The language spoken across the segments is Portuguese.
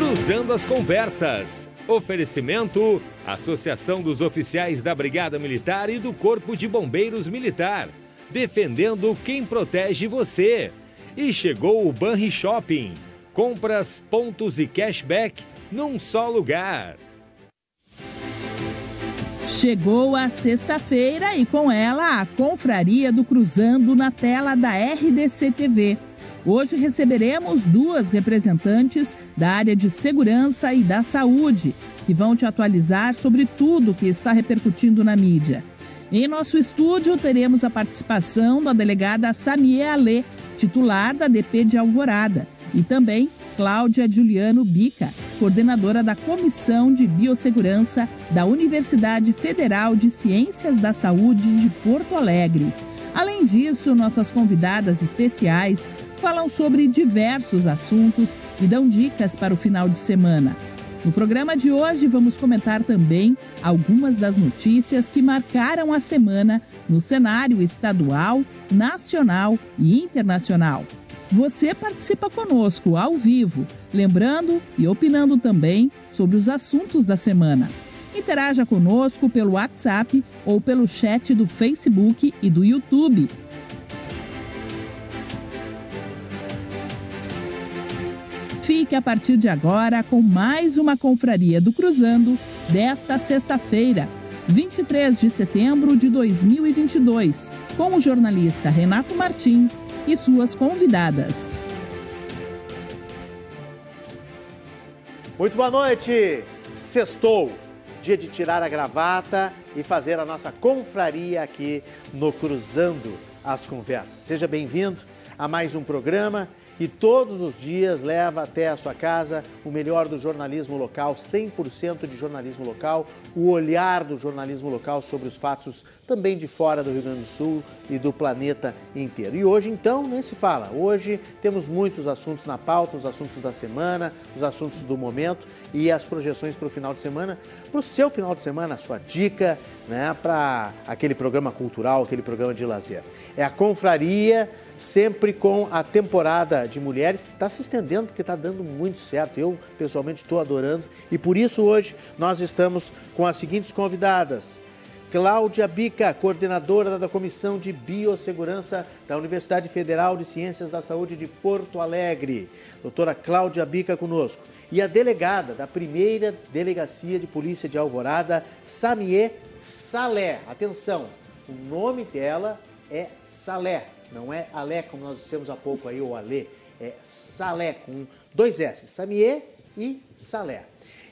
Cruzando as Conversas. Oferecimento: Associação dos Oficiais da Brigada Militar e do Corpo de Bombeiros Militar. Defendendo quem protege você. E chegou o Banri Shopping. Compras, pontos e cashback num só lugar. Chegou a sexta-feira e com ela a Confraria do Cruzando na tela da RDC TV. Hoje receberemos duas representantes da área de segurança e da saúde, que vão te atualizar sobre tudo que está repercutindo na mídia. Em nosso estúdio teremos a participação da delegada Samie Alê, titular da DP de Alvorada, e também Cláudia Juliano Bica, coordenadora da Comissão de Biossegurança da Universidade Federal de Ciências da Saúde de Porto Alegre. Além disso, nossas convidadas especiais falam sobre diversos assuntos e dão dicas para o final de semana. No programa de hoje, vamos comentar também algumas das notícias que marcaram a semana no cenário estadual, nacional e internacional. Você participa conosco ao vivo, lembrando e opinando também sobre os assuntos da semana. Interaja conosco pelo WhatsApp ou pelo chat do Facebook e do YouTube. Fique a partir de agora com mais uma Confraria do Cruzando desta sexta-feira, 23 de setembro de 2022, com o jornalista Renato Martins e suas convidadas. Muito boa noite! Sextou, dia de tirar a gravata e fazer a nossa confraria aqui no Cruzando as Conversas. Seja bem-vindo a mais um programa que todos os dias leva até a sua casa o melhor do jornalismo local, 100% de jornalismo local, o olhar do jornalismo local sobre os fatos também de fora do Rio Grande do Sul e do planeta inteiro. E hoje, então, nem se fala. Hoje temos muitos assuntos na pauta, os assuntos da semana, os assuntos do momento e as projeções para o final de semana, para o seu final de semana, a sua dica, né, para aquele programa cultural, aquele programa de lazer. É a confraria sempre com a temporada de mulheres que está se estendendo porque está dando muito certo. Eu pessoalmente estou adorando e por isso hoje nós estamos com as seguintes convidadas. Cláudia Bica, coordenadora da Comissão de Biossegurança da Universidade Federal de Ciências da Saúde de Porto Alegre. Doutora Cláudia Bica conosco. E a delegada da primeira Delegacia de Polícia de Alvorada, Samie Salé. Atenção, o nome dela é Salé. Não é Alé, como nós dissemos há pouco aí, ou Alê. É Salé, com dois S. Samier e Salé.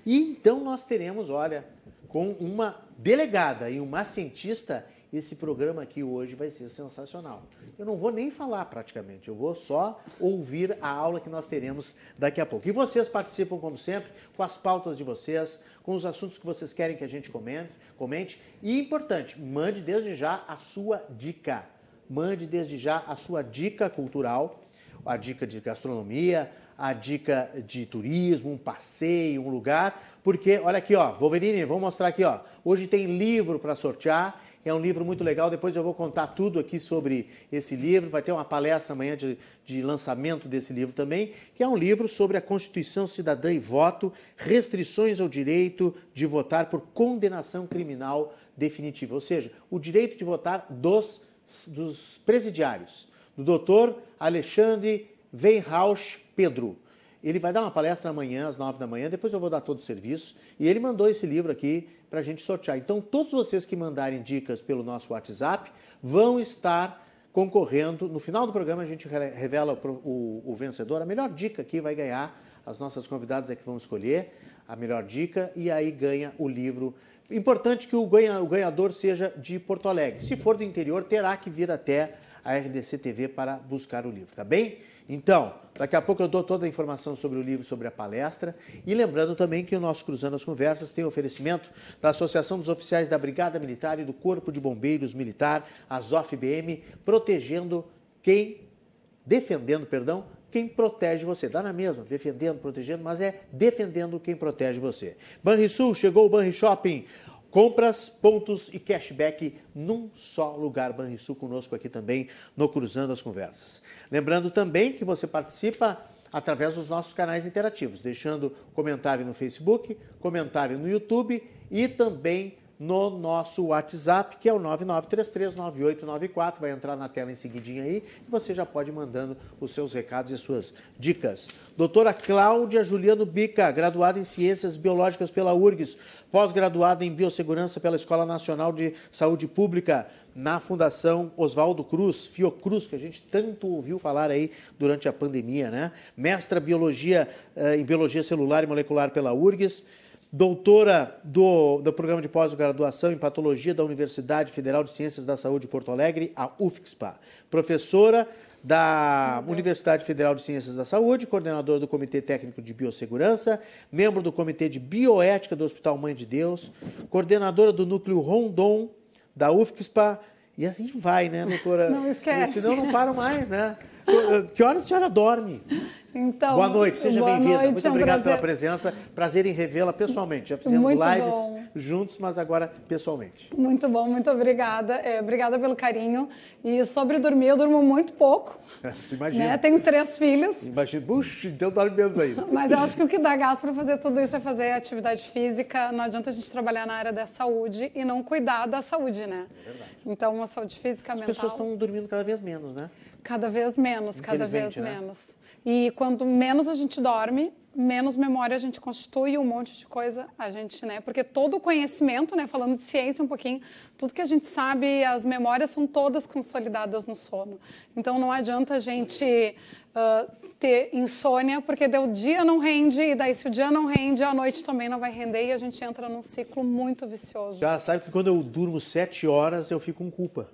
E então nós teremos, olha, com uma delegada e uma cientista, esse programa aqui hoje vai ser sensacional. Eu não vou nem falar praticamente, eu vou só ouvir a aula que nós teremos daqui a pouco. E vocês participam, como sempre, com as pautas de vocês, com os assuntos que vocês querem que a gente comente. comente. E importante, mande desde já a sua dica mande desde já a sua dica cultural, a dica de gastronomia, a dica de turismo, um passeio, um lugar, porque olha aqui, ó, Wolverine, vou mostrar aqui, ó. Hoje tem livro para sortear. É um livro muito legal. Depois eu vou contar tudo aqui sobre esse livro. Vai ter uma palestra amanhã de, de lançamento desse livro também, que é um livro sobre a Constituição Cidadã e Voto, restrições ao direito de votar por condenação criminal definitiva. Ou seja, o direito de votar dos dos presidiários, do doutor Alexandre Weinrausch Pedro. Ele vai dar uma palestra amanhã, às nove da manhã, depois eu vou dar todo o serviço. E ele mandou esse livro aqui para a gente sortear. Então, todos vocês que mandarem dicas pelo nosso WhatsApp vão estar concorrendo. No final do programa, a gente revela o, o, o vencedor. A melhor dica aqui vai ganhar. As nossas convidadas é que vão escolher a melhor dica e aí ganha o livro Importante que o, ganha, o ganhador seja de Porto Alegre. Se for do interior, terá que vir até a RDC TV para buscar o livro, tá bem? Então, daqui a pouco eu dou toda a informação sobre o livro, sobre a palestra. E lembrando também que o nosso Cruzando as Conversas tem oferecimento da Associação dos Oficiais da Brigada Militar e do Corpo de Bombeiros Militar, a ZOFBM, protegendo quem, defendendo, perdão, quem protege você. Dá na mesma, defendendo, protegendo, mas é defendendo quem protege você. Banrisul, chegou o Banri Shopping. Compras, pontos e cashback num só lugar. Banrisul conosco aqui também no Cruzando as Conversas. Lembrando também que você participa através dos nossos canais interativos, deixando comentário no Facebook, comentário no YouTube e também no nosso WhatsApp, que é o 99339894, vai entrar na tela em seguidinho aí, e você já pode ir mandando os seus recados e suas dicas. Doutora Cláudia Juliano Bica, graduada em Ciências Biológicas pela URGS, pós-graduada em Biossegurança pela Escola Nacional de Saúde Pública, na Fundação Oswaldo Cruz, Fiocruz, que a gente tanto ouviu falar aí durante a pandemia, né? Mestra Biologia, eh, em Biologia Celular e Molecular pela URGS, doutora do, do programa de pós-graduação em Patologia da Universidade Federal de Ciências da Saúde de Porto Alegre, a UFSPA, professora da Universidade Federal de Ciências da Saúde, coordenadora do Comitê Técnico de Biossegurança, membro do Comitê de Bioética do Hospital Mãe de Deus, coordenadora do Núcleo Rondon da UFSPA, e assim vai, né, doutora? Não esquece. Senão não paro mais, né? Que horas a senhora dorme? Então, boa noite, seja bem-vinda. Muito é um obrigado prazer. pela presença. Prazer em revê-la pessoalmente. Já fizemos Muito lives bom. juntos, mas agora pessoalmente. Muito bom, muito obrigada. É, obrigada pelo carinho. E sobre dormir, eu durmo muito pouco. Imagina. Né? Tenho três filhos. Imagina. Puxa, então dorme menos ainda. Mas eu acho que o que dá gás para fazer tudo isso é fazer atividade física. Não adianta a gente trabalhar na área da saúde e não cuidar da saúde, né? É verdade. Então, uma saúde física, As mental. pessoas estão dormindo cada vez menos, né? Cada vez menos, cada vez né? menos. E quanto menos a gente dorme, menos memória a gente constitui um monte de coisa a gente, né? Porque todo o conhecimento, né? Falando de ciência um pouquinho, tudo que a gente sabe, as memórias são todas consolidadas no sono. Então não adianta a gente ah, ter insônia, porque daí o dia não rende, e daí se o dia não rende, a noite também não vai render e a gente entra num ciclo muito vicioso senhora sabe que quando eu durmo sete horas, eu fico com culpa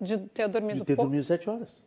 de ter dormido de ter pouco. dormido sete horas.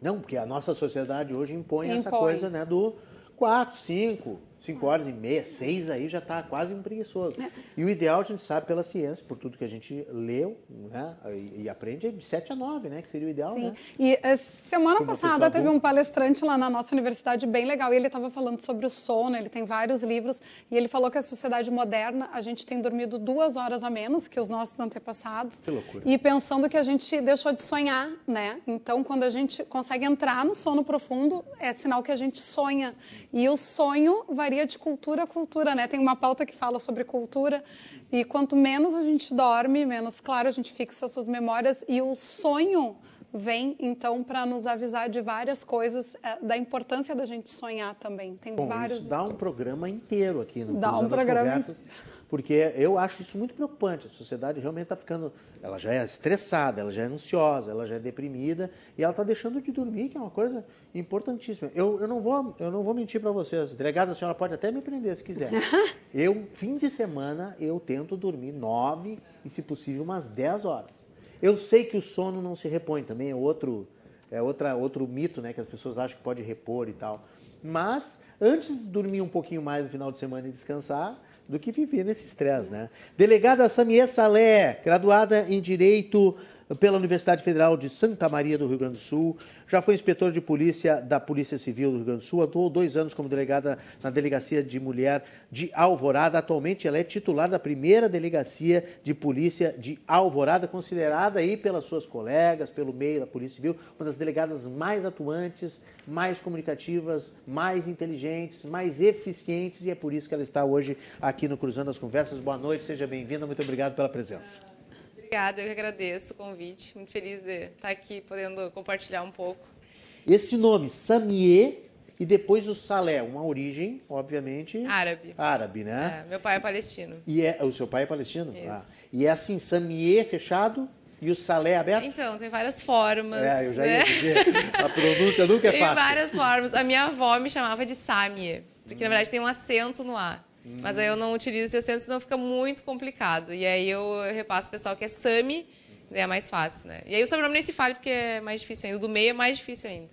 Não, porque a nossa sociedade hoje impõe, essa Impõe. coisa né, do quatro, cinco, cinco horas e meia, seis aí já está quase um preguiçoso. É. E o ideal, a gente sabe pela ciência, por tudo que a gente leu né, e, e aprende, é de sete a nove, né? Que seria o ideal, Sim. né? E eh, semana Como passada teve um palestrante lá na nossa universidade bem legal e ele estava falando sobre o sono. Ele tem vários livros e ele falou que a sociedade moderna a gente tem dormido duas horas a menos que os nossos antepassados. Que loucura. E pensando que a gente deixou de sonhar, né? Então, quando a gente consegue entrar no sono profundo, é sinal que a gente sonha. E o sonho varia de cultura a cultura, né? Tem uma pauta que fala sobre cultura. E quanto menos a gente dorme, menos, claro, a gente fixa essas memórias. E o sonho vem, então, para nos avisar de várias coisas, eh, da importância da gente sonhar também. Tem Bom, vários isso dá um estudos. programa inteiro aqui no Dá um programa Conversas, porque eu acho isso muito preocupante. A sociedade realmente está ficando, ela já é estressada, ela já é ansiosa, ela já é deprimida e ela está deixando de dormir, que é uma coisa importantíssima. Eu, eu não vou, eu não vou mentir para vocês. Delegada, a senhora pode até me prender se quiser. eu fim de semana eu tento dormir nove e, se possível, umas dez horas. Eu sei que o sono não se repõe também, é outro, é outra, outro mito, né? Que as pessoas acham que pode repor e tal. Mas antes de dormir um pouquinho mais no final de semana e descansar, do que viver nesse estresse, né? Delegada Samie Salé, graduada em Direito pela Universidade Federal de Santa Maria do Rio Grande do Sul, já foi inspetora de polícia da Polícia Civil do Rio Grande do Sul, atuou dois anos como delegada na Delegacia de Mulher de Alvorada. Atualmente ela é titular da primeira Delegacia de Polícia de Alvorada, considerada aí pelas suas colegas, pelo meio da Polícia Civil, uma das delegadas mais atuantes, mais comunicativas, mais inteligentes, mais eficientes e é por isso que ela está hoje aqui no Cruzando as Conversas. Boa noite, seja bem-vinda, muito obrigado pela presença. Obrigada, eu que agradeço o convite. Muito feliz de estar aqui podendo compartilhar um pouco. Esse nome, Samie, e depois o Salé, uma origem, obviamente, Árabe. árabe, né? É, meu pai é palestino. E é, o seu pai é palestino? Isso. Ah. E é assim, Samie fechado e o Salé aberto? Então, tem várias formas. É, eu já né? ia dizer, a pronúncia nunca é Tem fácil. várias formas. A minha avó me chamava de Samie, porque na verdade tem um acento no A. Mas aí eu não utilizo esse acento, senão fica muito complicado. E aí eu repasso pro pessoal que é Sami, é mais fácil, né? E aí o sobrenome nem se fala porque é mais difícil ainda. O do meio é mais difícil ainda.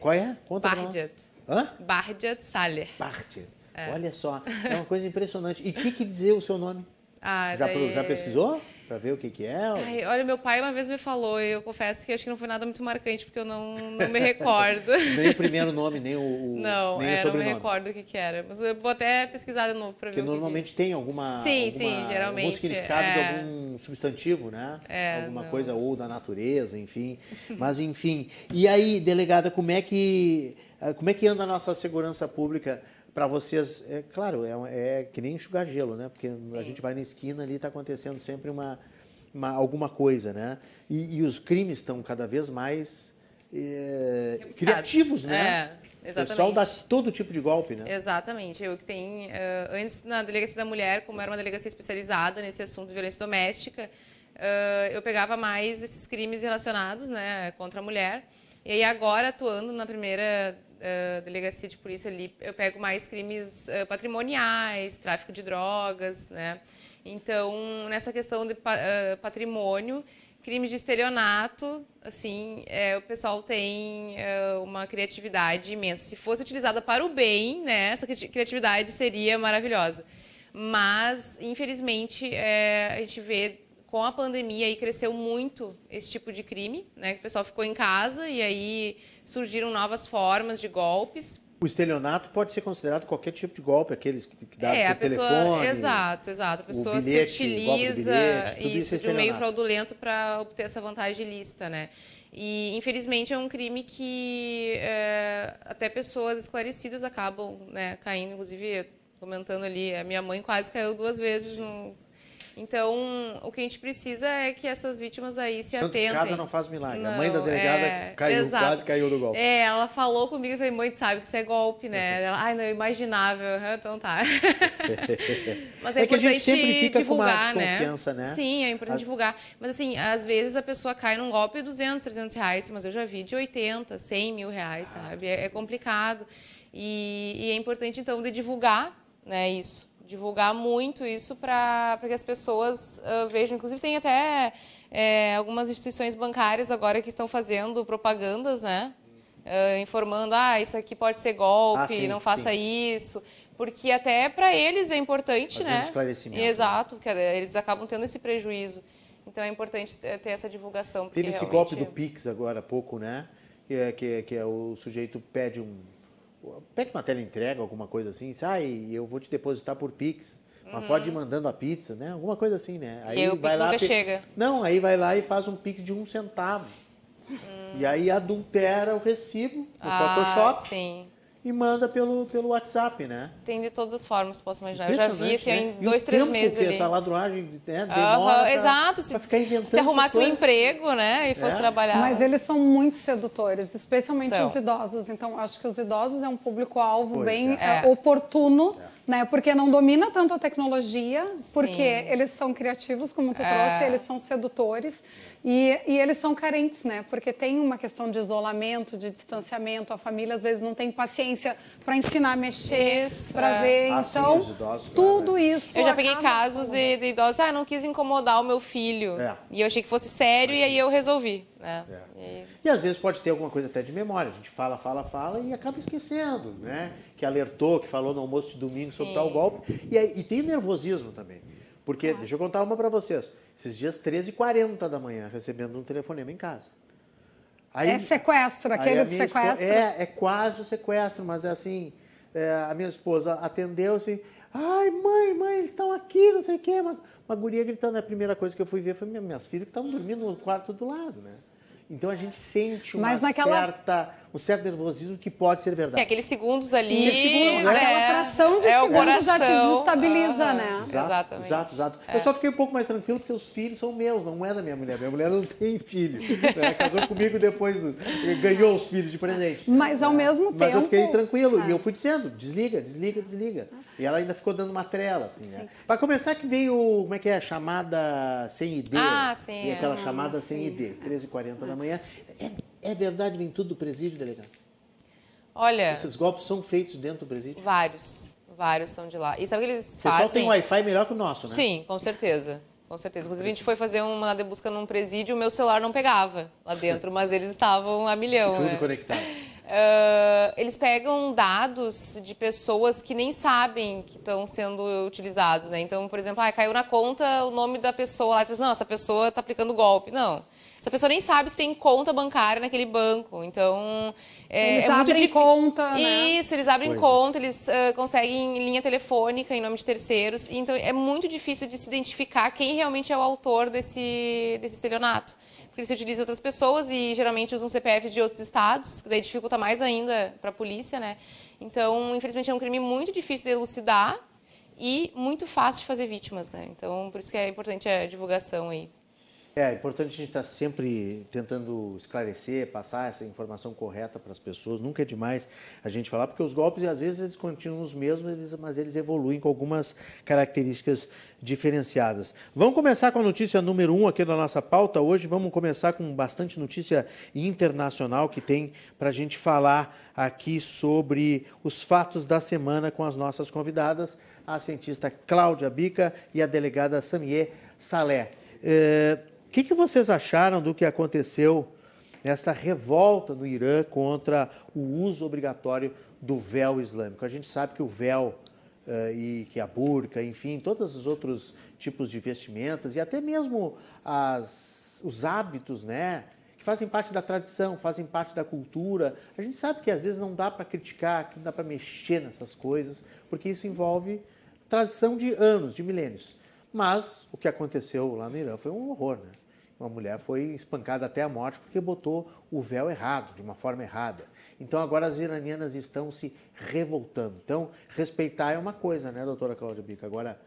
Qual é? Conta. Barjat. Hã? Barjat Saleh. Parte. Olha só, é uma coisa impressionante. E o que, que dizer o seu nome? Ah, Já, daí- já pesquisou? Pra ver o que, que é? Ai, olha, meu pai uma vez me falou, e eu confesso que acho que não foi nada muito marcante, porque eu não, não me recordo. Nem o primeiro nome, nem o, Não, nem é, o não me sobrenome. recordo o que, que era. Mas eu vou até pesquisar de novo pra ver Porque o que normalmente tem alguma, Sim, alguma- sim, geralmente, algum significado de é. algum substantivo, né? É, alguma não. coisa ou da natureza, enfim. Mas enfim. E aí, delegada, como é que Ah, Como é que anda a nossa segurança pública para vocês? É claro, é, é que nem enxugar gelo, né? Porque a gente vai na esquina ali está acontecendo sempre uma, uma- alguma coisa, né? E, e os crimes estão cada vez mais é, criativos, né? É, O pessoal dá exatamente. todo tipo de golpe, né? Exatamente. Eu que tem eh, antes na delegacia da mulher, como era uma delegacia especializada nesse assunto de violência doméstica, eh, eu pegava mais esses crimes relacionados, né, contra a mulher. E aí agora atuando na primeira eh, delegacia de polícia ali, eu pego mais crimes eh, patrimoniais, tráfico de drogas, né? Então nessa questão de eh, patrimônio crimes de estelionato, assim, é, o pessoal tem uma criatividade imensa. Se fosse utilizada para o bem, né, essa cri- criatividade seria maravilhosa. Mas, infelizmente, é, a gente vê com a pandemia aí cresceu muito esse tipo de crime, né, que o pessoal ficou em casa e aí surgiram novas formas de golpes. O estelionato pode ser considerado qualquer tipo de golpe, aqueles que, que dá é, por a pessoa, telefone. exato, exato. A pessoa bilhete, se utiliza bilhete, isso isso, é de um meio fraudulento para obter essa vantagem ilícita, né? E infelizmente é um crime que é, até pessoas esclarecidas acabam né, caindo, inclusive comentando ali, a minha mãe quase caiu duas vezes no. Então, o que a gente precisa é que essas vítimas aí se Santo de atentem. casa não faz milagre. a mãe da Não, delegada é, caiu, exato. quase caiu do golpe. É, ela falou comigo e falei, mãe, sabe que isso é golpe, né? Ela, ai, não, é imaginável. Então tá. Mas é, É que a gente sempre fica com uma divulgar, desconfiança, né? Sim, é importante As- divulgar. Mas assim, às vezes a pessoa cai num golpe de 200, 300 reais, mas eu já vi de 80, 100 mil reais, sabe? É, é complicado. E, e é importante, então, de divulgar né, isso. Divulgar muito isso para que as pessoas ah, vejam. Inclusive, tem até é, algumas instituições bancárias agora que estão fazendo propagandas, né? Ah, informando, ah, isso aqui pode ser golpe, Ah, sim, não faça sim. isso. Porque até para eles é importante, Fazendo né? esclarecimento, né? Exato, que é, eles acabam tendo esse prejuízo. Então é importante ter essa divulgação. Teve esse realmente- golpe do Pix agora há pouco, né? Que é, que, é, que é o sujeito pede um. Pede uma entrega, alguma coisa assim. Ah, eu vou te depositar por Pix. Mas pode ir mandando a pizza, né? Alguma coisa assim, né? Uhum. E aí o Pix nunca pe- chega. Não, aí vai lá e faz um Pix de um centavo. E aí adultera o recibo no ah, Photoshop sim. E manda pelo, pelo WhatsApp, né? Tem de todas as formas, posso imaginar. Eu já vi assim, em né? E dois, o três tempo meses que ali. essa ladruagem né, demora pra, exato. Se, pra ficar inventando se arrumasse um emprego, né, e fosse É. trabalhar. Mas eles são muito sedutores, especialmente São. os idosos. Então, acho que os idosos é um público-alvo bem é. é, oportuno, né? Porque não domina tanto a tecnologia, porque Sim. eles são criativos, como tu É. trouxe, eles são sedutores e, e eles são carentes, né? Porque tem uma questão de isolamento, de distanciamento. A família às vezes não tem paciência para ensinar a mexer, para é. ver. Ah, então, os idosos, claro, tudo né? isso. Eu já peguei casos de, de idosos, ah, não quis incomodar o meu filho. É. E eu achei que fosse sério e aí eu resolvi. Né? É. E às vezes pode ter alguma coisa até de memória. A gente fala, fala, fala e acaba esquecendo, né? Que alertou, que falou no almoço de domingo sobre Sim. tal golpe. E, aí, e tem nervosismo também. Porque, deixa eu contar uma para vocês. Esses dias, 13h40 da manhã, recebendo um telefonema em casa. Aí, É sequestro, aquele espo- sequestro. É, é quase o sequestro, mas é assim, é, a minha esposa atendeu assim, ai mãe, mãe, eles estão aqui, não sei o quê. Uma, uma guria gritando, a primeira coisa que eu fui ver foi minha- minhas filhas que estavam dormindo no quarto do lado, né? Então a gente sente uma Mas naquela- certa, um certo nervosismo que pode ser verdade. aqueles segundos ali. Aqueles segundos, né? Aquela fração de é segundo já te coração. desestabiliza, Aham. né? Exato, Exatamente. Exato, exato. É. Eu só fiquei um pouco mais tranquilo porque os filhos são meus, não é da minha mulher. Minha mulher não tem filho. Ela casou comigo depois, ganhou os filhos de presente. Mas ao mesmo Mas eu tempo- fiquei tranquilo. É. E eu fui dizendo, desliga, desliga, desliga. E ela ainda ficou dando uma trela, assim, né? Para começar que veio, como é que é, a chamada sem ID. Ah, sim, E é. aquela chamada sem ID, 13h40 da manhã. É, é verdade, vem tudo do presídio, delegado? Olha, Esses golpes são feitos dentro do presídio? vários. Vários são de lá. E sabe o que eles pessoal fazem? tem Wi-Fi melhor que o nosso, né? Sim, com certeza. Com certeza. Inclusive, a gente foi fazer uma de busca num presídio, o meu celular não pegava lá dentro, mas eles estavam a milhão. Tudo né? conectado. Ah, eles pegam dados de pessoas que nem sabem que estão sendo utilizados, né? Então, por exemplo, ah, caiu na conta o nome da pessoa lá, e pensa, não, essa pessoa está aplicando golpe. Não. Essa pessoa nem sabe que tem conta bancária naquele banco. Então, é, Eles é muito abrem conta, né? Isso, eles abrem Pois é. conta, eles ah, conseguem linha telefônica em nome de terceiros. Então, é muito difícil de se identificar quem realmente é o autor desse, desse estelionato. porque ele se utiliza outras pessoas e geralmente usam CPFs de outros estados, que daí dificulta mais ainda para a polícia, né? Então, infelizmente, é um crime muito difícil de elucidar e muito fácil de fazer vítimas, né? Então, por isso que é importante a divulgação aí. É, é importante a gente estar tá sempre tentando esclarecer, passar essa informação correta para as pessoas. Nunca é demais a gente falar, porque os golpes, às vezes, eles continuam os mesmos, mas eles evoluem com algumas características diferenciadas. Vamos começar com a notícia número um aqui da nossa pauta hoje. Vamos começar com bastante notícia internacional que tem para a gente falar aqui sobre os fatos da semana com as nossas convidadas, a cientista Cláudia Bica e a delegada Samier Salé. É que, que vocês acharam do que aconteceu nesta revolta no Irã contra o uso obrigatório do véu islâmico? A gente sabe que o véu uh, e que a burca, enfim, todos os outros tipos de vestimentas e até mesmo as, os hábitos, né? Que fazem parte da tradição, fazem parte da cultura. A gente sabe que às vezes não dá para criticar, que não dá para mexer nessas coisas, porque isso envolve tradição de anos, de milênios. Mas o que aconteceu lá no Irã foi um horror, né? Uma mulher foi espancada até a morte porque botou o véu errado, de uma forma errada. Então agora as iranianas estão se revoltando. Então, respeitar é uma coisa, né, doutora Cláudia Bica? Agora,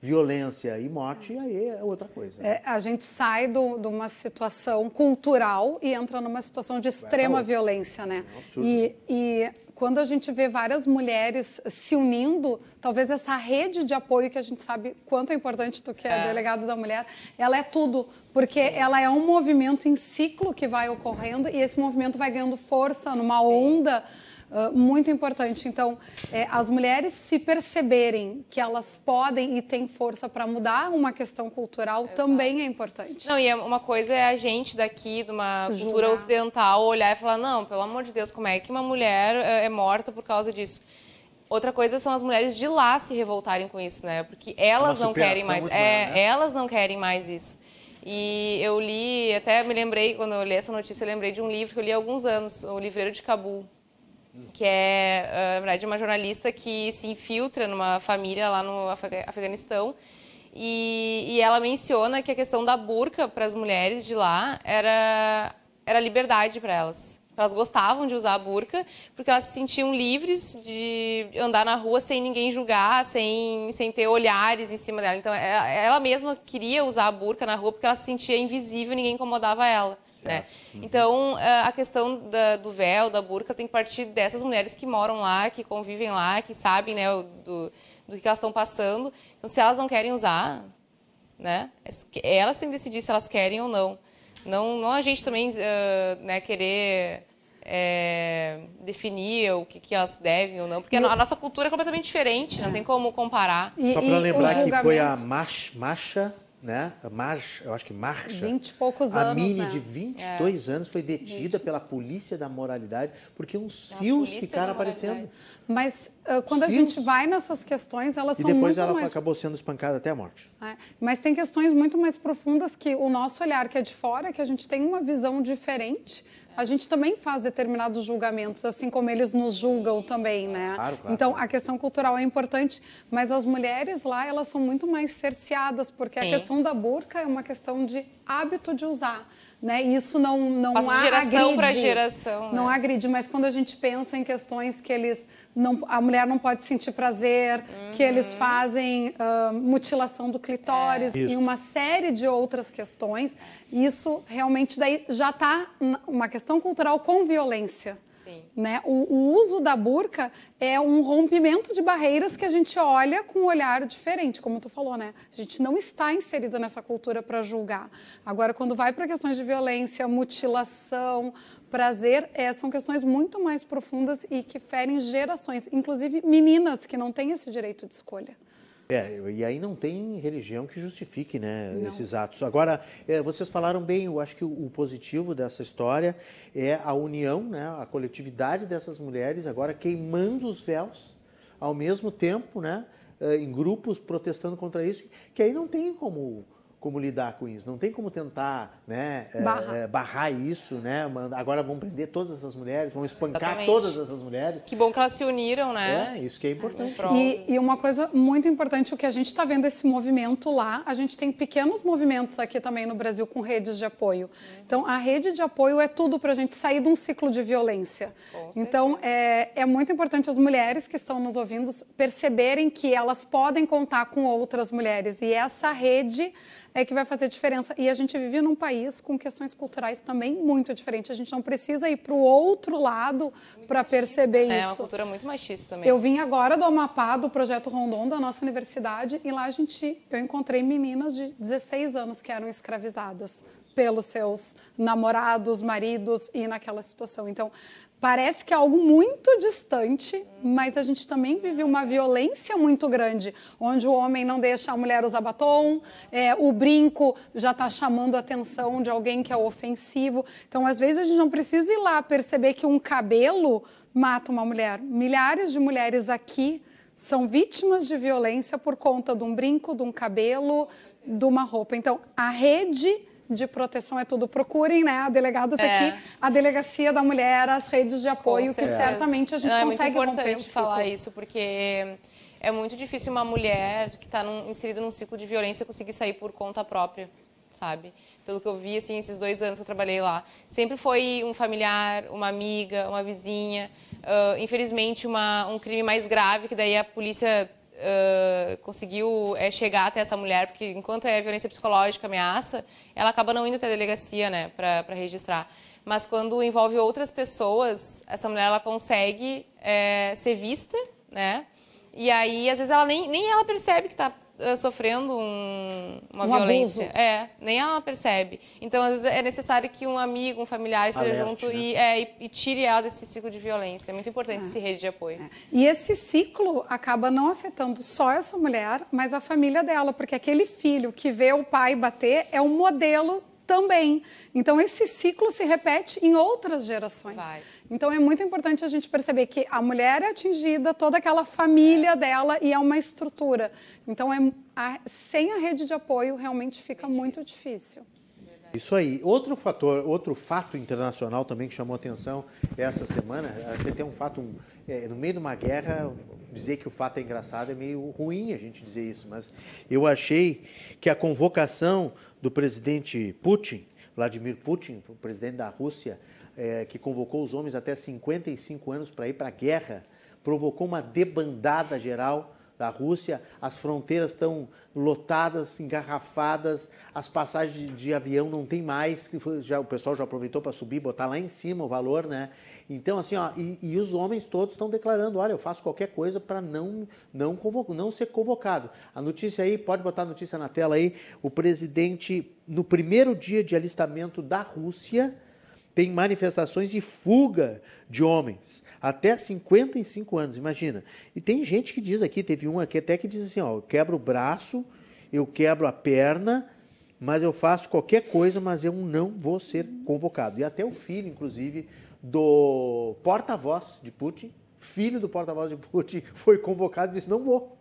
violência e morte, aí é outra coisa. É, a gente sai do, de uma situação cultural e entra numa situação de extrema violência, né? É um e, e quando a gente vê várias mulheres se unindo, talvez essa rede de apoio que a gente sabe quanto é importante tu que é, é. delegado da mulher, ela é tudo, porque Sim. ela é um movimento em ciclo que vai ocorrendo e esse movimento vai ganhando força numa Sim. onda uh, muito importante. Então, é, as mulheres se perceberem que elas podem e têm força para mudar uma questão cultural Exato. também é importante. Não, e é uma coisa é a gente daqui, de uma Julgar. cultura ocidental, olhar e falar: não, pelo amor de Deus, como é que uma mulher é, é morta por causa disso? Outra coisa são as mulheres de lá se revoltarem com isso, né? Porque elas não querem mais. É, maior, né? elas não querem mais isso. E eu li, até me lembrei, quando eu li essa notícia, eu lembrei de um livro que eu li há alguns anos, O Livreiro de Cabul, que é, ah, na verdade, uma jornalista que se infiltra numa família lá no Afeganistão. E, e ela menciona que a questão da burca para as mulheres de lá era, era liberdade para elas. Elas gostavam de usar a burca porque elas se sentiam livres de andar na rua sem ninguém julgar, sem, sem ter olhares em cima dela. Então, é, ela mesma queria usar a burca na rua porque ela se sentia invisível ninguém incomodava ela. Né? Uhum. Então, é, a questão da, do véu, da burca, tem que partir dessas mulheres que moram lá, que convivem lá, que sabem né, do, do que elas estão passando. Então, se elas não querem usar, né, elas têm que decidir se elas querem ou não. Não, não a gente também uh, né, querer é, definir o que, que, elas devem ou não, porque e a nossa cultura é completamente diferente, não é. tem como comparar. E, Só para lembrar que foi a Macha né? Marcha, eu acho que Marcha. 20 e poucos anos. A Mini, né? de 22 é. anos, foi detida 20. pela polícia da moralidade porque uns fios ficaram aparecendo. Mas uh, quando a gente vai nessas questões, elas e são muito mais... E depois ela acabou sendo espancada até a morte. É. Mas tem questões muito mais profundas que o nosso olhar, que é de fora, que a gente tem uma visão diferente a gente também faz determinados julgamentos, assim como eles nos julgam também, né? Claro, claro. Então, a questão cultural é importante, mas as mulheres lá, elas são muito mais cerceadas, porque Sim. a questão da burca é uma questão de hábito de usar né? Isso não não Passa de geração para geração. Né? Não agride, mas quando a gente pensa em questões que eles não, a mulher não pode sentir prazer, uhum. que eles fazem uh, mutilação do clitóris é. e uma série de outras questões, isso realmente daí já está uma questão cultural com violência. Né? O, o, uso da burca é um rompimento de barreiras que a gente olha com um olhar diferente, como tu falou, né? A gente não está inserido nessa cultura para julgar. Agora, quando vai para questões de violência, mutilação, prazer, é, são questões muito mais profundas e que ferem gerações, inclusive meninas que não têm esse direito de escolha. É, e aí não tem religião que justifique né, esses atos. Agora, é, vocês falaram bem, eu acho que o, o, positivo dessa história é a união, né, a coletividade dessas mulheres agora queimando os véus ao mesmo tempo, né, é, em grupos protestando contra isso, que aí não tem como, como lidar com isso, não tem como tentar né, é, Barrar. é, barrar isso, né? Agora vão prender todas essas mulheres, vão espancar Exatamente. todas essas mulheres. Que bom que elas se uniram, né? É, isso que é importante. E, e uma coisa muito importante, o que a gente está vendo esse movimento lá, a gente tem pequenos movimentos aqui também no Brasil com redes de apoio. Então, a rede de apoio é tudo para a gente sair de um ciclo de violência. Então, é, é muito importante as mulheres que estão nos ouvindo perceberem que elas podem contar com outras mulheres. E essa rede é que vai fazer diferença. E a gente vive num país com questões culturais também muito diferentes. A gente não precisa ir para o outro lado para perceber É isso. uma cultura muito machista também. Eu vim agora do Amapá, do projeto Rondon da nossa universidade, e lá a gente, eu encontrei meninas de 16 anos que eram escravizadas pelos seus namorados, maridos e naquela situação. Então, parece que é algo muito distante, mas a gente também vive uma violência muito grande, onde o homem não deixa a mulher usar batom, é, o brinco já está chamando a atenção de alguém que é ofensivo. Então, às vezes, a gente não precisa ir lá perceber que um cabelo mata uma mulher. Milhares de mulheres aqui são vítimas de violência por conta de um brinco, de um cabelo, de uma roupa. Então, a rede de proteção é tudo. Procurem, né? A delegada está É. aqui, a delegacia da mulher, as redes de apoio, que certamente a gente Não, consegue É muito romper o importante falar isso, porque é muito difícil uma mulher que está inserida num ciclo de violência conseguir sair por conta própria, sabe? Pelo que eu vi, assim, esses dois anos que eu trabalhei lá. Sempre foi um familiar, uma amiga, uma vizinha. Ah, infelizmente, uma, um crime mais grave, que daí a polícia conseguiu eh, chegar até essa mulher, porque enquanto é violência psicológica, ameaça, ela acaba não indo até a delegacia, né, para registrar. Mas quando envolve outras pessoas, essa mulher ela consegue eh, ser vista, né? E aí, às vezes, ela nem, nem ela percebe que está sofrendo um- uma Um violência. abuso. É, nem ela percebe. Então, às vezes, é necessário que um amigo, um familiar esteja junto né? e, é, e, e tire ela desse ciclo de violência. É muito importante esse rede de apoio. E esse ciclo acaba não afetando só essa mulher, mas a família dela, porque aquele filho que vê o pai bater é um modelo também. Então, esse ciclo se repete em outras gerações. Vai. Então, é muito importante a gente perceber que a mulher é atingida, toda aquela família dela, e é uma estrutura. Então, é, a- sem a rede de apoio, realmente fica muito difícil. Isso aí. Outro fator, outro fato internacional também que chamou atenção essa semana, que tem um fato, um, é, no meio de uma guerra, dizer que o fato é engraçado é meio ruim a gente dizer isso, mas eu achei que a convocação do presidente Putin, Vladimir Putin, o presidente da Rússia, é, que convocou os homens até 55 anos para ir para a guerra, provocou uma debandada geral da Rússia, as fronteiras estão lotadas, engarrafadas, as passagens de, de avião não tem mais, já, o pessoal já aproveitou para subir, botar lá em cima o valor, né? Então, assim, ó, e, e os homens todos estão declarando, olha, eu faço qualquer coisa para não, não, convo- não ser convocado. A notícia aí, pode botar a notícia na tela aí, o presidente, no primeiro dia de alistamento da Rússia, tem manifestações de fuga de homens até 55 anos, imagina. E tem gente que diz aqui, teve um aqui até que diz assim, ó, eu quebro o braço, eu quebro a perna, mas eu faço qualquer coisa, mas eu não vou ser convocado. E até o filho, inclusive, do porta-voz de Putin, filho do porta-voz de Putin, foi convocado e disse, não vou.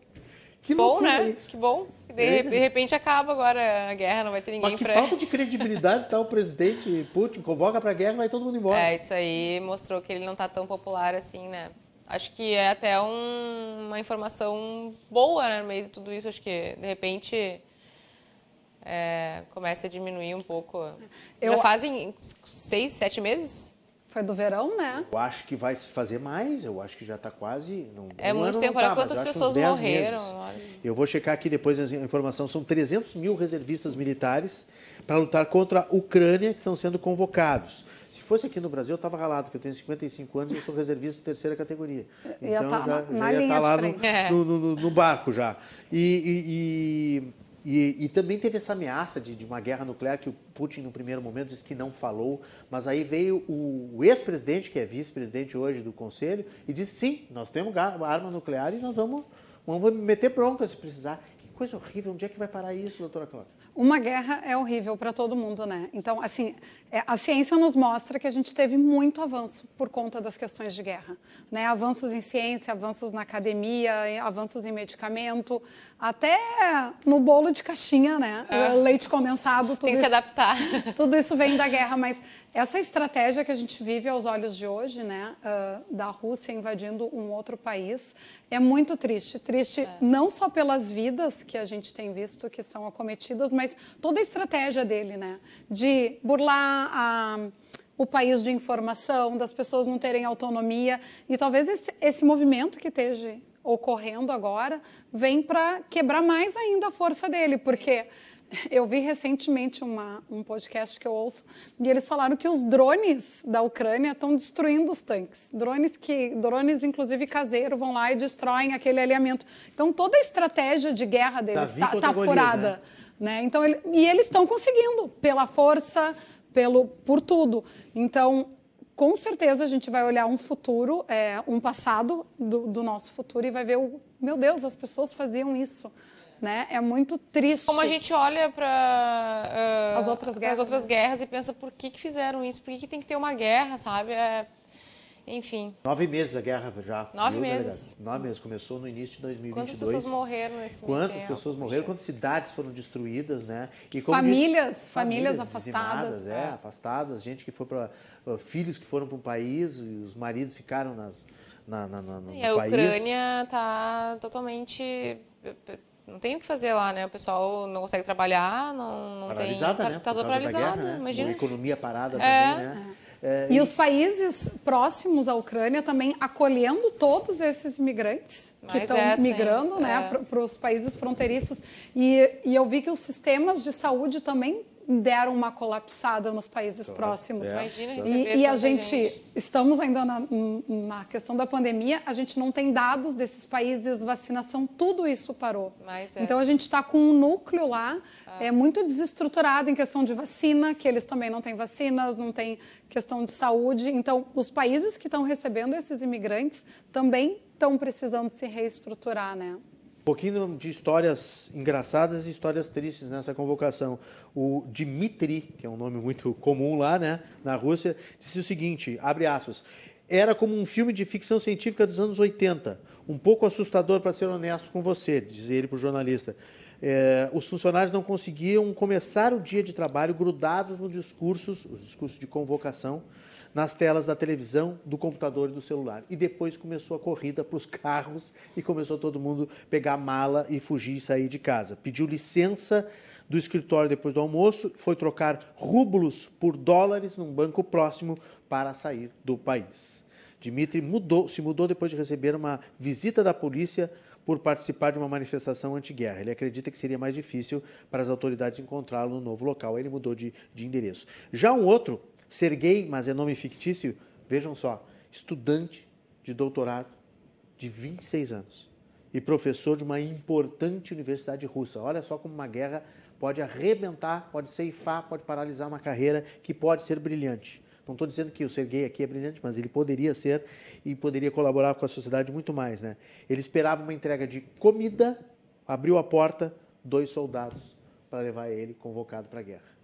Que Bom, né? isso. Que bom. De, de repente acaba agora a guerra, não vai ter ninguém que pra... falta de credibilidade tá o presidente Putin, convoca para a guerra e vai todo mundo embora. É, isso aí mostrou que ele não tá tão popular assim, né? Acho que é até um- uma informação boa, né, no meio de tudo isso. Acho que, de repente, é, começa a diminuir um pouco. Eu- Já fazem seis, sete meses? Foi do verão, né? Eu acho que vai se fazer mais, eu acho que já está quase. Não, É um muito ano tempo, olha tá, quantas pessoas uns 10 morreram. Eu vou checar aqui depois a informação. São 300 mil reservistas militares para lutar contra a Ucrânia que estão sendo convocados. Se fosse aqui no Brasil, eu estava ralado, porque eu tenho 55 anos e eu sou reservista de terceira categoria. Ia Então tá já, na- na já ia linha estar de lá no. É. no, no- no barco já. E, e- e- e- e também teve essa ameaça de, de uma guerra nuclear que o Putin, no primeiro momento, disse que não falou, mas aí veio o, o ex-presidente, que é vice-presidente hoje do Conselho, e disse: sim, nós temos arma nuclear e nós vamos, vamos meter bronca se precisar. Que coisa horrível. Onde é que vai parar isso, doutora Cláudia? Uma guerra é horrível para todo mundo, né? Então, assim, é, a ciência nos mostra que a gente teve muito avanço por conta das questões de guerra, né? Avanços em ciência, avanços na academia, avanços em medicamento, até no bolo de caixinha, né? É. Leite condensado, tudo Tem que isso, se adaptar. Tudo isso vem da guerra, mas essa estratégia que a gente vive aos olhos de hoje, né, uh, da Rússia invadindo um outro país, é muito triste. Triste é. não só pelas vidas que a gente tem visto que são acometidas, mas toda a estratégia dele, né, de burlar a o país de informação, das pessoas não terem autonomia. E talvez esse, esse movimento que esteja ocorrendo agora vem para quebrar mais ainda a força dele, porque eu vi recentemente uma, um podcast que eu ouço e eles falaram que os drones da Ucrânia estão destruindo os tanques. Drones que, drones inclusive caseiros, vão lá e destroem aquele alinhamento. Então toda a estratégia de guerra deles está tá, tá furada. Né? né? Então, ele, e eles estão conseguindo pela força, pelo, por tudo. Então com certeza a gente vai olhar um futuro, é, um passado do, do, nosso futuro e vai ver o meu Deus, as pessoas faziam isso. Né? É muito triste. Como a gente olha para uh, as outras guerras, as outras né? guerras e pensa por que, que fizeram isso, por que, que tem que ter uma guerra, sabe? É, enfim. Nove meses a guerra já. Nove meses. Delegado? Nove meses. Começou no início de 2022. Quantas pessoas morreram nesse Quantas tempo? pessoas morreram? Quantas cidades foram destruídas, né? E famílias, disse, famílias, famílias afastadas. É, é, afastadas. Gente que foi para uh, filhos que foram para um país e os maridos ficaram nas na, na, na, no e a país. Ucrânia está totalmente não tem o que fazer lá, né? O pessoal não consegue trabalhar, não, não paralisada, tem. Né? Tá toda paralisada, né? imagina. Uma economia parada é. também, né? É, e, e, os países próximos à Ucrânia também acolhendo todos esses imigrantes que estão é, migrando né, é. para os países fronteiriços. E, e eu vi que os sistemas de saúde também deram uma colapsada nos países próximos. É. Imagina e, e a gente, gente, estamos ainda na, na, questão da pandemia, a gente não tem dados desses países, vacinação, tudo isso parou. É. Então a gente está com um núcleo lá ah. é muito desestruturado em questão de vacina, que eles também não têm vacinas, não tem questão de saúde. Então os países que estão recebendo esses imigrantes também estão precisando se reestruturar, né? Pouquinho de histórias engraçadas e histórias tristes nessa convocação. O Dmitry, que é um nome muito comum lá, né, na Rússia, disse o seguinte, abre aspas, era como um filme de ficção científica dos anos 80, um pouco assustador para ser honesto com você, diz ele para o jornalista. É, os funcionários não conseguiam começar o dia de trabalho grudados nos discursos, os discursos de convocação, nas telas da televisão, do computador e do celular. E depois começou a corrida para os carros e começou todo mundo pegar mala e fugir e sair de casa. Pediu licença do escritório depois do almoço, foi trocar rublos por dólares num banco próximo para sair do país. Dmitry mudou, se mudou depois de receber uma visita da polícia por participar de uma manifestação anti-guerra. Ele acredita que seria mais difícil para as autoridades encontrá-lo no novo local. Ele mudou de, de endereço. Já um outro Ser gay, mas é nome fictício, vejam só, estudante de doutorado de 26 anos e professor de uma importante universidade russa. Olha só como uma guerra pode arrebentar, pode ceifar, pode paralisar uma carreira que pode ser brilhante. Não estou dizendo que o ser gay aqui é brilhante, mas ele poderia ser e poderia colaborar com a sociedade muito mais. Né? Ele esperava uma entrega de comida, abriu a porta, dois soldados para levar ele convocado para a guerra.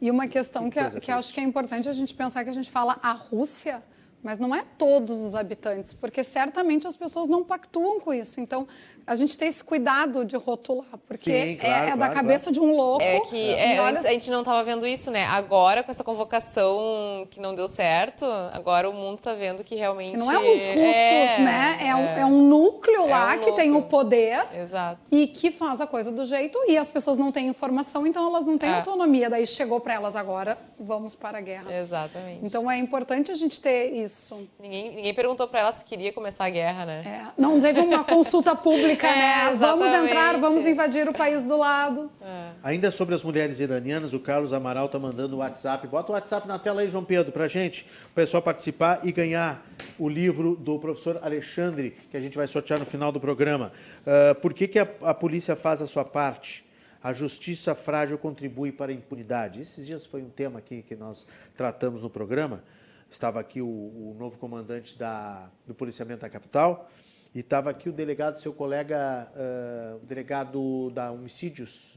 E uma questão que, que, que acho que é importante a gente pensar que a gente fala a Rússia mas não é todos os habitantes, porque certamente as pessoas não pactuam com isso. Então, a gente tem esse cuidado de rotular, porque Sim, claro, é, é claro, da cabeça claro. de um louco. É que é, olha... antes a gente não estava vendo isso, né? Agora, com essa convocação que não deu certo, agora o mundo está vendo que realmente. Que não é os russos, é, né? É, um, é, um, núcleo é lá um que tem o poder Exato. e que faz a coisa do jeito, e as pessoas não têm informação, então elas não têm é. autonomia. Daí chegou para elas agora, vamos para a guerra. Exatamente. Então é importante a gente ter isso isso. Ninguém, ninguém perguntou para ela se queria começar a guerra, né? É, não teve uma consulta pública, é, né? Vamos entrar, vamos invadir o país do lado. É. Ainda sobre as mulheres iranianas, o Carlos Amaral está mandando o WhatsApp. Bota o WhatsApp na tela aí, João Pedro, para gente, o pessoal participar e ganhar o livro do professor Alexandre, que a gente vai sortear no final do programa. Uh, por que, que a, a polícia faz a sua parte? A justiça frágil contribui para a impunidade. Esses dias foi um tema aqui que nós tratamos no programa estava aqui o, o novo comandante da, do policiamento da capital, E estava aqui o delegado, seu colega, uh, o delegado da Homicídios,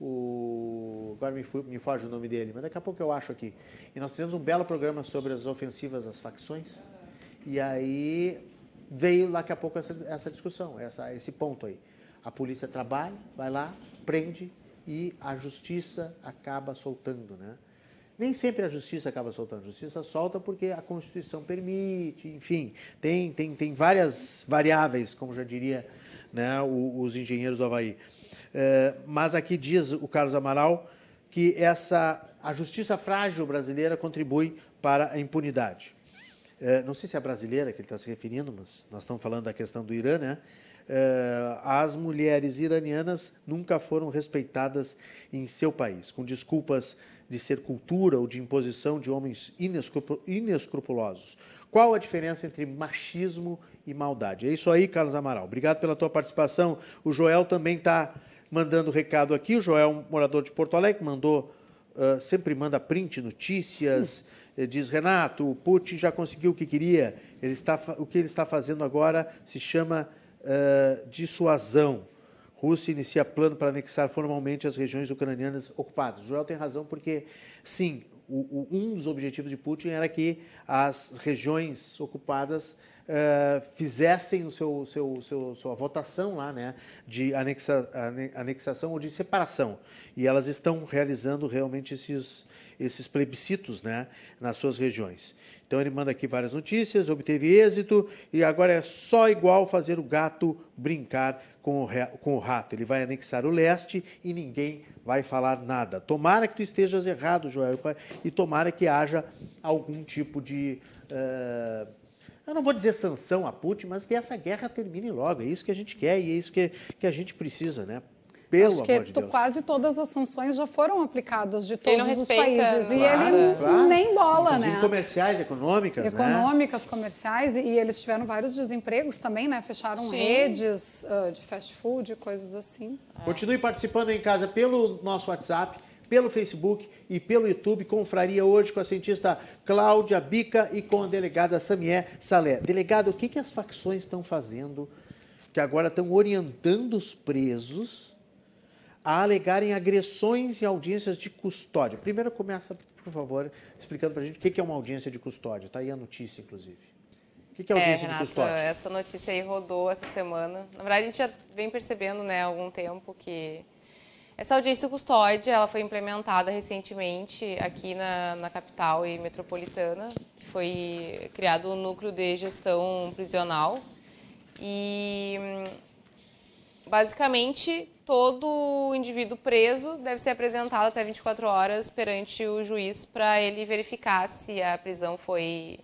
o... agora me, me foge o nome dele, mas daqui a pouco eu acho aqui. E nós fizemos um belo programa sobre as ofensivas às facções. E aí veio daqui a pouco essa, essa discussão, essa, esse ponto aí. A polícia trabalha, vai lá, prende e a justiça acaba soltando, né? Nem sempre a justiça acaba soltando. A justiça solta porque a Constituição permite, enfim, tem, tem, tem várias variáveis, como já diria né, os engenheiros do Havaí. É, mas aqui diz o Carlos Amaral que essa, a justiça frágil brasileira contribui para a impunidade. É, não sei se é brasileira que ele está se referindo, mas nós estamos falando da questão do Irã, né? É, as mulheres iranianas nunca foram respeitadas em seu país, com desculpas de ser cultura ou de imposição de homens inescrupulosos. Qual a diferença entre machismo e maldade? É isso aí, Carlos Amaral. Obrigado pela tua participação. O Joel também está mandando recado aqui. O Joel, morador de Porto Alegre, mandou, uh, sempre manda print, notícias. Hum. Diz, Renato, o Putin já conseguiu o que queria. Ele está, o que ele está fazendo agora se chama uh, dissuasão. Rússia inicia plano para anexar formalmente as regiões ucranianas ocupadas. Joel tem razão, porque, sim, o, o, um dos objetivos de Putin era que as regiões ocupadas uh, fizessem o seu, seu, seu, sua votação lá, né, de anexa, anexação ou de separação. E elas estão realizando realmente esses, esses plebiscitos né, nas suas regiões. Então ele manda aqui várias notícias, obteve êxito e agora é só igual fazer o gato brincar com o, com o rato. Ele vai anexar o leste e ninguém vai falar nada. Tomara que tu estejas errado, Joel, e tomara que haja algum tipo de. Uh, eu não vou dizer sanção a Putin, mas que essa guerra termine logo. É isso que a gente quer e é isso que, que a gente precisa, né? Pelo Acho que de quase todas as sanções já foram aplicadas de todos os países. Claro, e ele claro. nem bola, Inclusive né? comerciais, econômicas, né? Econômicas, né? comerciais. E, e, eles tiveram vários desempregos também, né? Fecharam Sim. redes uh, de fast food, coisas assim. Continue participando em casa pelo nosso WhatsApp, pelo Facebook e pelo YouTube. Confraria hoje com a cientista Cláudia Bica e com a delegada Samié Salé. Delegada, o que, que as facções estão fazendo que agora estão orientando os presos a alegarem agressões em audiências de custódia. Primeiro começa, por favor, explicando para a gente o que é uma audiência de custódia. Está aí a notícia, inclusive. O que é audiência é, Renata, de custódia? Essa notícia aí rodou essa semana. Na verdade, a gente já vem percebendo né, há algum tempo que essa audiência de custódia ela foi implementada recentemente aqui na, na capital e metropolitana, que foi criado o um núcleo de gestão prisional. E basicamente todo indivíduo preso deve ser apresentado até 24 horas perante o juiz para ele verificar se a prisão foi,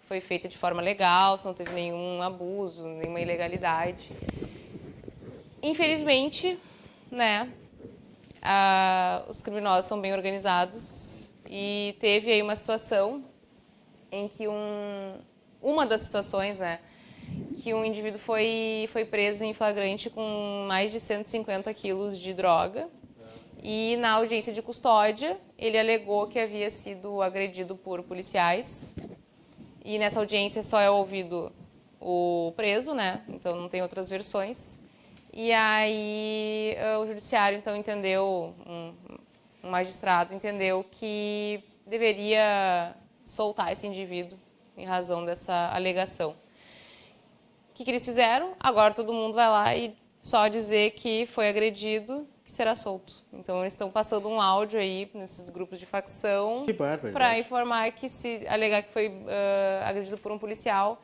foi feita de forma legal, se não teve nenhum abuso, nenhuma ilegalidade. Infelizmente, né, os criminosos são bem organizados e teve aí uma situação em que um, uma das situações, né, que um indivíduo foi, foi preso em flagrante com mais de 150 quilos de droga. E na audiência de custódia, ele alegou que havia sido agredido por policiais. E nessa audiência só é ouvido o preso, né? Então não tem outras versões. E aí eh, o judiciário então entendeu, um, um magistrado entendeu que deveria soltar esse indivíduo em razão dessa alegação. O que, que eles fizeram? Agora todo mundo vai lá e só dizer que foi agredido, que será solto. Então eles estão passando um áudio aí nesses grupos de facção para informar que se alegar que foi uh, agredido por um policial,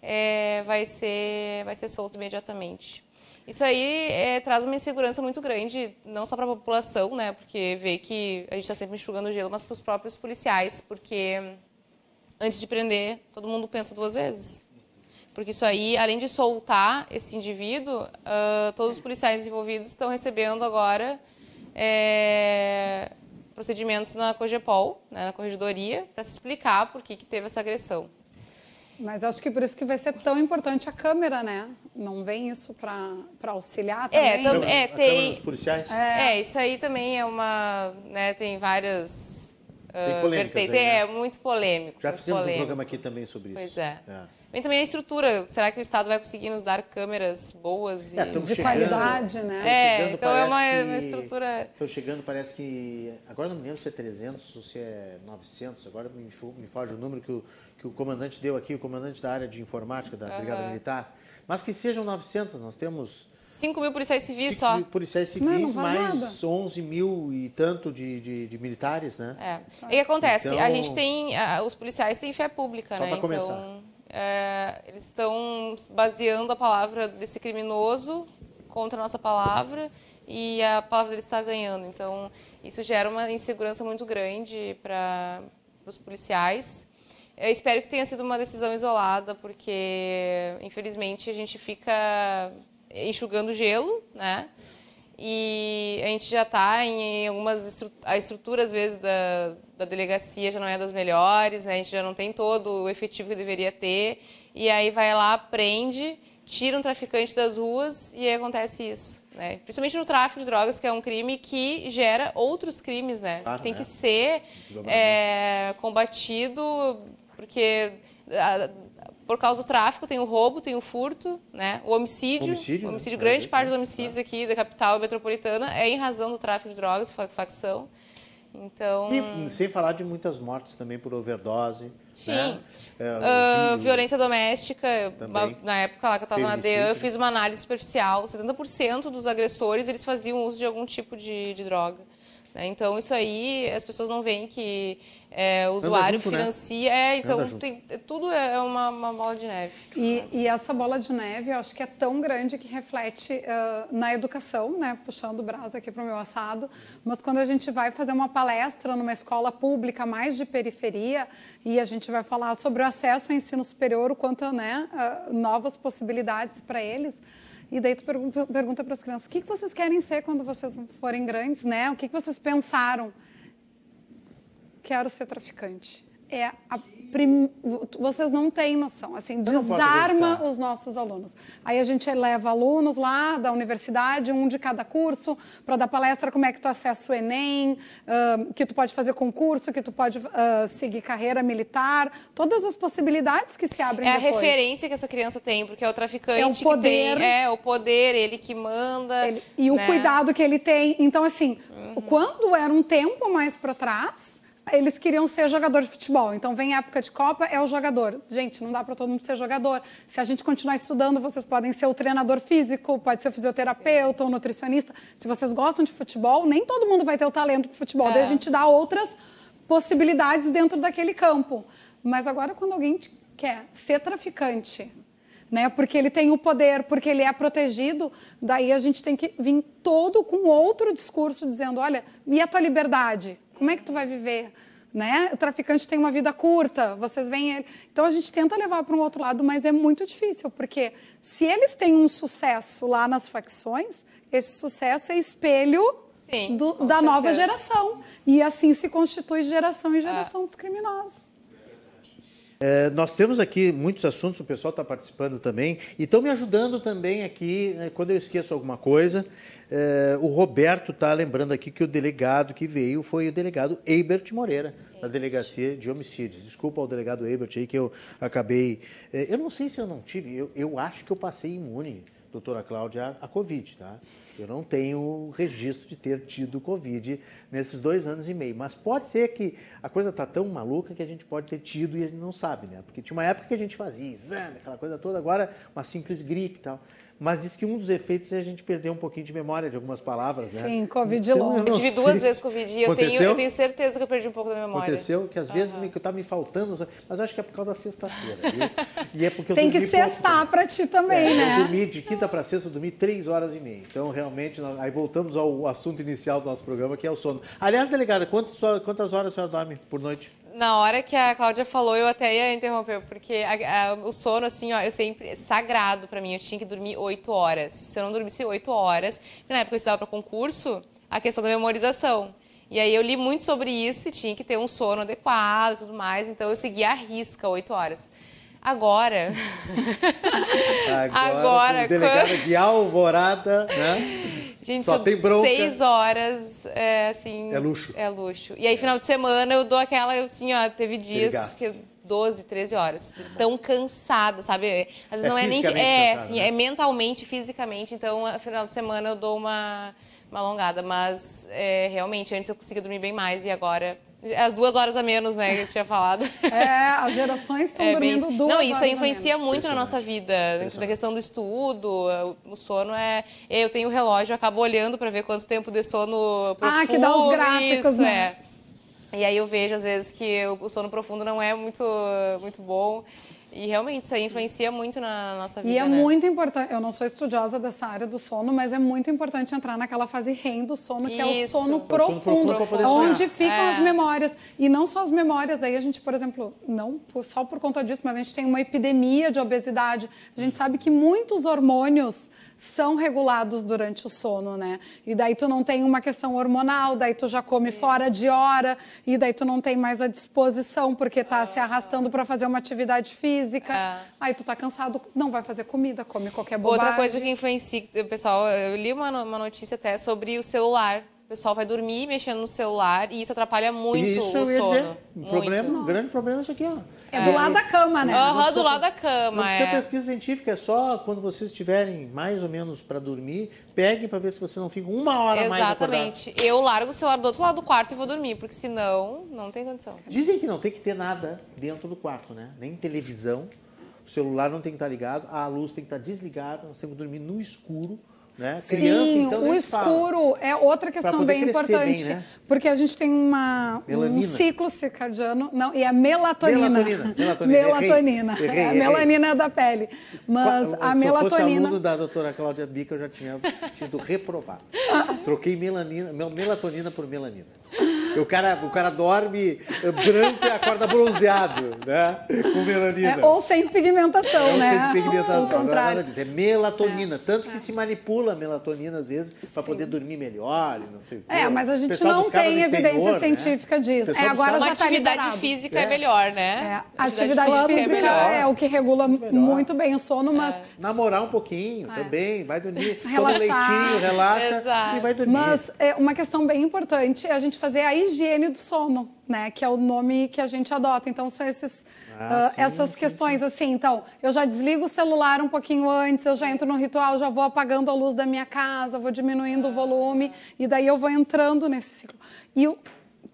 é, vai ser vai ser solto imediatamente. Isso aí é, traz uma insegurança muito grande, não só para a população, né, porque vê que a gente está sempre enxugando gelo, mas para os próprios policiais, porque antes de prender, todo mundo pensa duas vezes. Porque isso aí, além de soltar esse indivíduo, uh, todos os policiais envolvidos estão recebendo agora é, procedimentos na COGEPOL, né, na corregedoria, para se explicar por que, que teve essa agressão. Mas acho que por isso que vai ser tão importante a câmera, né? Não vem isso para auxiliar é, também? É, tam, é tem... dos policiais? É. é. isso aí também é uma... Né, tem várias... Uh, tem polêmicas aí, né? É, muito polêmico. Já muito fizemos polêmico. um programa aqui também sobre isso. Pois é. é. Vem também a estrutura. Será que o Estado vai conseguir nos dar câmeras boas e É, De chegando. qualidade, né? É, então é uma, parece uma que- estrutura. Estou chegando, parece que. Agora não me lembro se é 300 ou se é 900, agora me, me foge o número que o, que o comandante deu aqui, o comandante da área de informática da Brigada. Militar. Mas que sejam 900, nós temos 5 mil policiais civis 5 só. mil policiais Não, civis, não faz mais nada. 11 mil e tanto de, de, de militares, né? É. E que acontece? Então- A gente tem. ah, os policiais têm fé pública, Só né? pra começar. Então, é, eles estão baseando a palavra desse criminoso contra a nossa palavra e a palavra dele está ganhando. Então, isso gera uma insegurança muito grande para os policiais. Eu espero que tenha sido uma decisão isolada, porque, infelizmente, a gente fica enxugando gelo, né? E a gente já está em algumas estru a estrutura às vezes da, da delegacia já não é das melhores, né? A gente já não tem todo o efetivo que deveria ter e aí vai lá prende, tira um traficante das ruas e aí acontece isso, né? Principalmente no tráfico de drogas que é um crime que gera outros crimes, né? Claro, tem né? que ser é, combatido porque por causa do tráfico tem o roubo, tem o furto, né? O homicídio, Homicídio, o né? homicídio É, grande é, parte dos é, homicídios aqui da capital metropolitana é em razão do tráfico de drogas, fa- facção. Então, E sem falar de muitas mortes também por overdose. Sim. Né? É, ah, de- violência doméstica, Também. na época lá que eu estava na DEAN, eu fiz uma análise superficial, 70% dos agressores, eles faziam uso de algum tipo de, de droga. Né? Então, isso aí, as pessoas não veem que é, o usuário junto, né? financia. É, então, tem- tudo é uma, uma bola de neve. E, e essa bola de neve, eu acho que é tão grande que reflete ah, na educação, né? Puxando o braço aqui para o meu assado. Mas quando a gente vai fazer uma palestra numa escola pública mais de periferia e a gente vai falar sobre o acesso ao ensino superior, o quanto, né? ah, novas possibilidades para eles. E daí tu pergunta, para as crianças, o que, que vocês querem ser quando vocês forem grandes, né? O que, que vocês pensaram? quero ser traficante. É a prim... Vocês não têm noção. Assim, Eu desarma os nossos alunos. Aí a gente leva alunos lá da universidade, um de cada curso, para dar palestra como é que tu acessa o Enem, ãh, que tu pode fazer concurso, que tu pode ãh, seguir carreira militar, todas as possibilidades que se abrem É a depois. referência que essa criança tem, porque é o traficante É o que poder. tem. É, o poder, ele que manda. Ele- e o né? cuidado que ele tem. Então, assim, quando era um tempo mais para trás, eles queriam ser jogador de futebol. Então, vem a época de Copa, é o jogador. Gente, não dá para todo mundo ser jogador. Se a gente continuar estudando, vocês podem ser o treinador físico, pode ser o fisioterapeuta, o nutricionista. Se vocês gostam de futebol, nem todo mundo vai ter o talento para futebol. Daí a É. gente dá outras possibilidades dentro daquele campo. Mas agora, quando alguém quer ser traficante, né? Porque ele tem o poder, porque ele é protegido, daí a gente tem que vir todo com outro discurso dizendo, olha, e a tua liberdade? Como é que tu vai viver? Né? O traficante tem uma vida curta, vocês veem ele. Então a gente tenta levar para um outro lado, mas é muito difícil, porque se eles têm um sucesso lá nas facções, esse sucesso é espelho Sim, do- da nova certeza. geração. E assim se constitui geração em geração dos criminosos. É, nós temos aqui muitos assuntos, o pessoal está participando também e estão me ajudando também aqui, né, quando eu esqueço alguma coisa. é, o Roberto está lembrando aqui que o delegado que veio foi o delegado Eibert Moreira, da Delegacia de Homicídios. Desculpa ao delegado Eibert aí que eu acabei. é, eu não sei se eu não tive, eu, eu acho que eu passei imune, doutora Cláudia, a Covid, tá? Eu não tenho registro de ter tido Covid nesses dois anos e meio. Mas pode ser que a coisa tá tão maluca que a gente pode ter tido e a gente não sabe, né? Porque tinha uma época que a gente fazia exame, aquela coisa toda, agora uma simples gripe e tal. Mas diz que um dos efeitos é a gente perder um pouquinho de memória de algumas palavras, né? Sim, Covid Então, longo. eu Eu tive sei. duas vezes Covid e eu tenho, eu tenho certeza que eu perdi um pouco da memória. Aconteceu que às vezes me, que tá me faltando, mas eu acho que é por causa da sexta-feira, viu? E é porque eu Tem que também. para ti também, É, né? Eu dormi de quinta para sexta, eu dormi três horas e meia. Então, realmente, nós- aí voltamos ao assunto inicial do nosso programa, que é o sono. Aliás, delegada, quantas, quantas horas a senhora dorme por noite? Na hora que a Cláudia falou, eu até ia interromper, porque a- a- o sono, assim, ó, eu sempre. sagrado pra mim. Eu tinha que dormir oito horas. Se eu não dormisse oito horas, na época eu estudava pra concurso, a questão da memorização. E aí eu li muito sobre isso e tinha que ter um sono adequado e tudo mais, então eu seguia a risca oito horas. Agora. Agora, como delegada de Alvorada, né? Gente, Só tem bronca. seis horas, é assim... É luxo. É luxo. E aí, final de semana, eu dou aquela, assim, ó, teve dias que eu 12, 13 horas. Tão cansada, sabe? Às vezes É não é nem. É, cansada, assim, né? é mentalmente, fisicamente. Então, final de semana eu dou uma, uma alongada. Mas é, realmente, antes eu conseguia dormir bem mais e agora. As duas horas a menos, né, que eu tinha falado. É, as gerações estão É, bem dormindo isso. duas Não, isso horas a influencia menos. muito na nossa vida, na questão do estudo, o sono é... Eu tenho relógio, eu acabo olhando para ver quanto tempo de sono profundo. Ah, que dá os gráficos, isso, né? é. E aí eu vejo, às vezes, que o sono profundo não é muito, muito bom. E realmente, isso aí influencia muito na nossa vida, E é né? muito importante, eu não sou estudiosa dessa área do sono, mas é muito importante entrar naquela fase REM do sono, que é o Isso. sono O sono profundo, profundo pra poder onde ficam É. as memórias. E não só as memórias, daí a gente, por exemplo, não só por conta disso, mas a gente tem uma epidemia de obesidade. A gente sabe que muitos hormônios são regulados durante o sono, né? E daí tu não tem uma questão hormonal, daí tu já come fora de hora, e daí tu não tem mais a disposição porque tá se arrastando para fazer uma atividade física. É. Aí tu tá cansado, não vai fazer comida, come qualquer bobagem. Outra coisa que influencia, o pessoal, eu li uma, uma notícia até sobre o celular. O pessoal vai dormir mexendo no celular e isso atrapalha muito Isso o eu ia sono. dizer. Um Muito. problema, um grande problema é isso aqui, ó. É do lado da cama, né? Aham, do lado da Não cama, precisa é. pesquisa científica, é só quando vocês estiverem mais ou menos para dormir, peguem para ver se você não fica uma hora mais acordado. Exatamente. Eu largo o celular do outro lado do quarto e vou dormir, porque senão não tem condição. Dizem que não tem que ter nada dentro do quarto, né? Nem televisão, o celular não tem que estar ligado, a luz tem que estar desligada, nós temos que dormir no escuro, né? Criança, Sim, então, o se fala. escuro é outra questão bem importante. bem, né? Porque a gente tem uma, um ciclo circadiano. Não, e a melatonina. Melatonina, melatonina, Melatonina. errei, errei, a errei. melanina é da pele. Mas Se eu a melatonina. aluno da doutora Cláudia Bica, eu já tinha sido reprovado. Troquei melanina, mel- melatonina por melanina. O cara, o cara dorme eh, branco e acorda bronzeado, né? Com melanina. É, ou sem pigmentação, Não né? tem pigmentação, Ou é contrário. É melatonina. Tanto que se manipula a melatonina, às vezes, para poder dormir melhor e não sei o quê. É, mas a gente não tem evidência exterior, né? científica disso. É, agora já tá atividade liberado. física É. é, melhor, É, né? a atividade física melhor. é o que regula muito bem o sono, mas Namorar um pouquinho É. também, vai dormir. Toma Relaxar. leitinho, relaxa Exato. e vai dormir. Mas é, uma questão bem importante é a gente fazer a higiene do sono, né? Que é o nome que a gente adota. Então, são esses, Ah, ah, sim, essas sim, questões assim. Então, eu já desligo o celular um pouquinho antes, eu já entro no ritual, já vou apagando a luz da minha casa, vou diminuindo o volume, e daí eu vou entrando nesse ciclo. E o.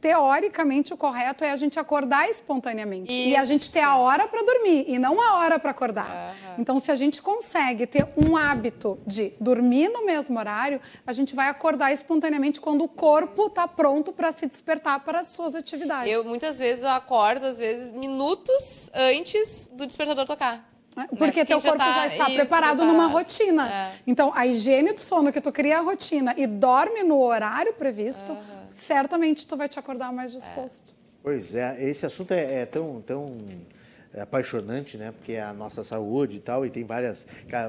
Teoricamente, o correto é a gente acordar espontaneamente. E a gente ter a hora para dormir e não a hora para acordar. Então, se a gente consegue ter um hábito de dormir no mesmo horário, a gente vai acordar espontaneamente quando o corpo está pronto para se despertar para as suas atividades. Eu, muitas vezes eu acordo, às vezes, minutos antes do despertador tocar. né? Né? Porque teu já corpo tá- já está isso, preparado numa rotina. É. Então, a higiene do sono, que tu cria a rotina e dorme no horário previsto, certamente tu vai te acordar mais disposto. Pois é, esse assunto é, é tão, tão apaixonante, né? Porque é a nossa saúde e tal, e tem várias,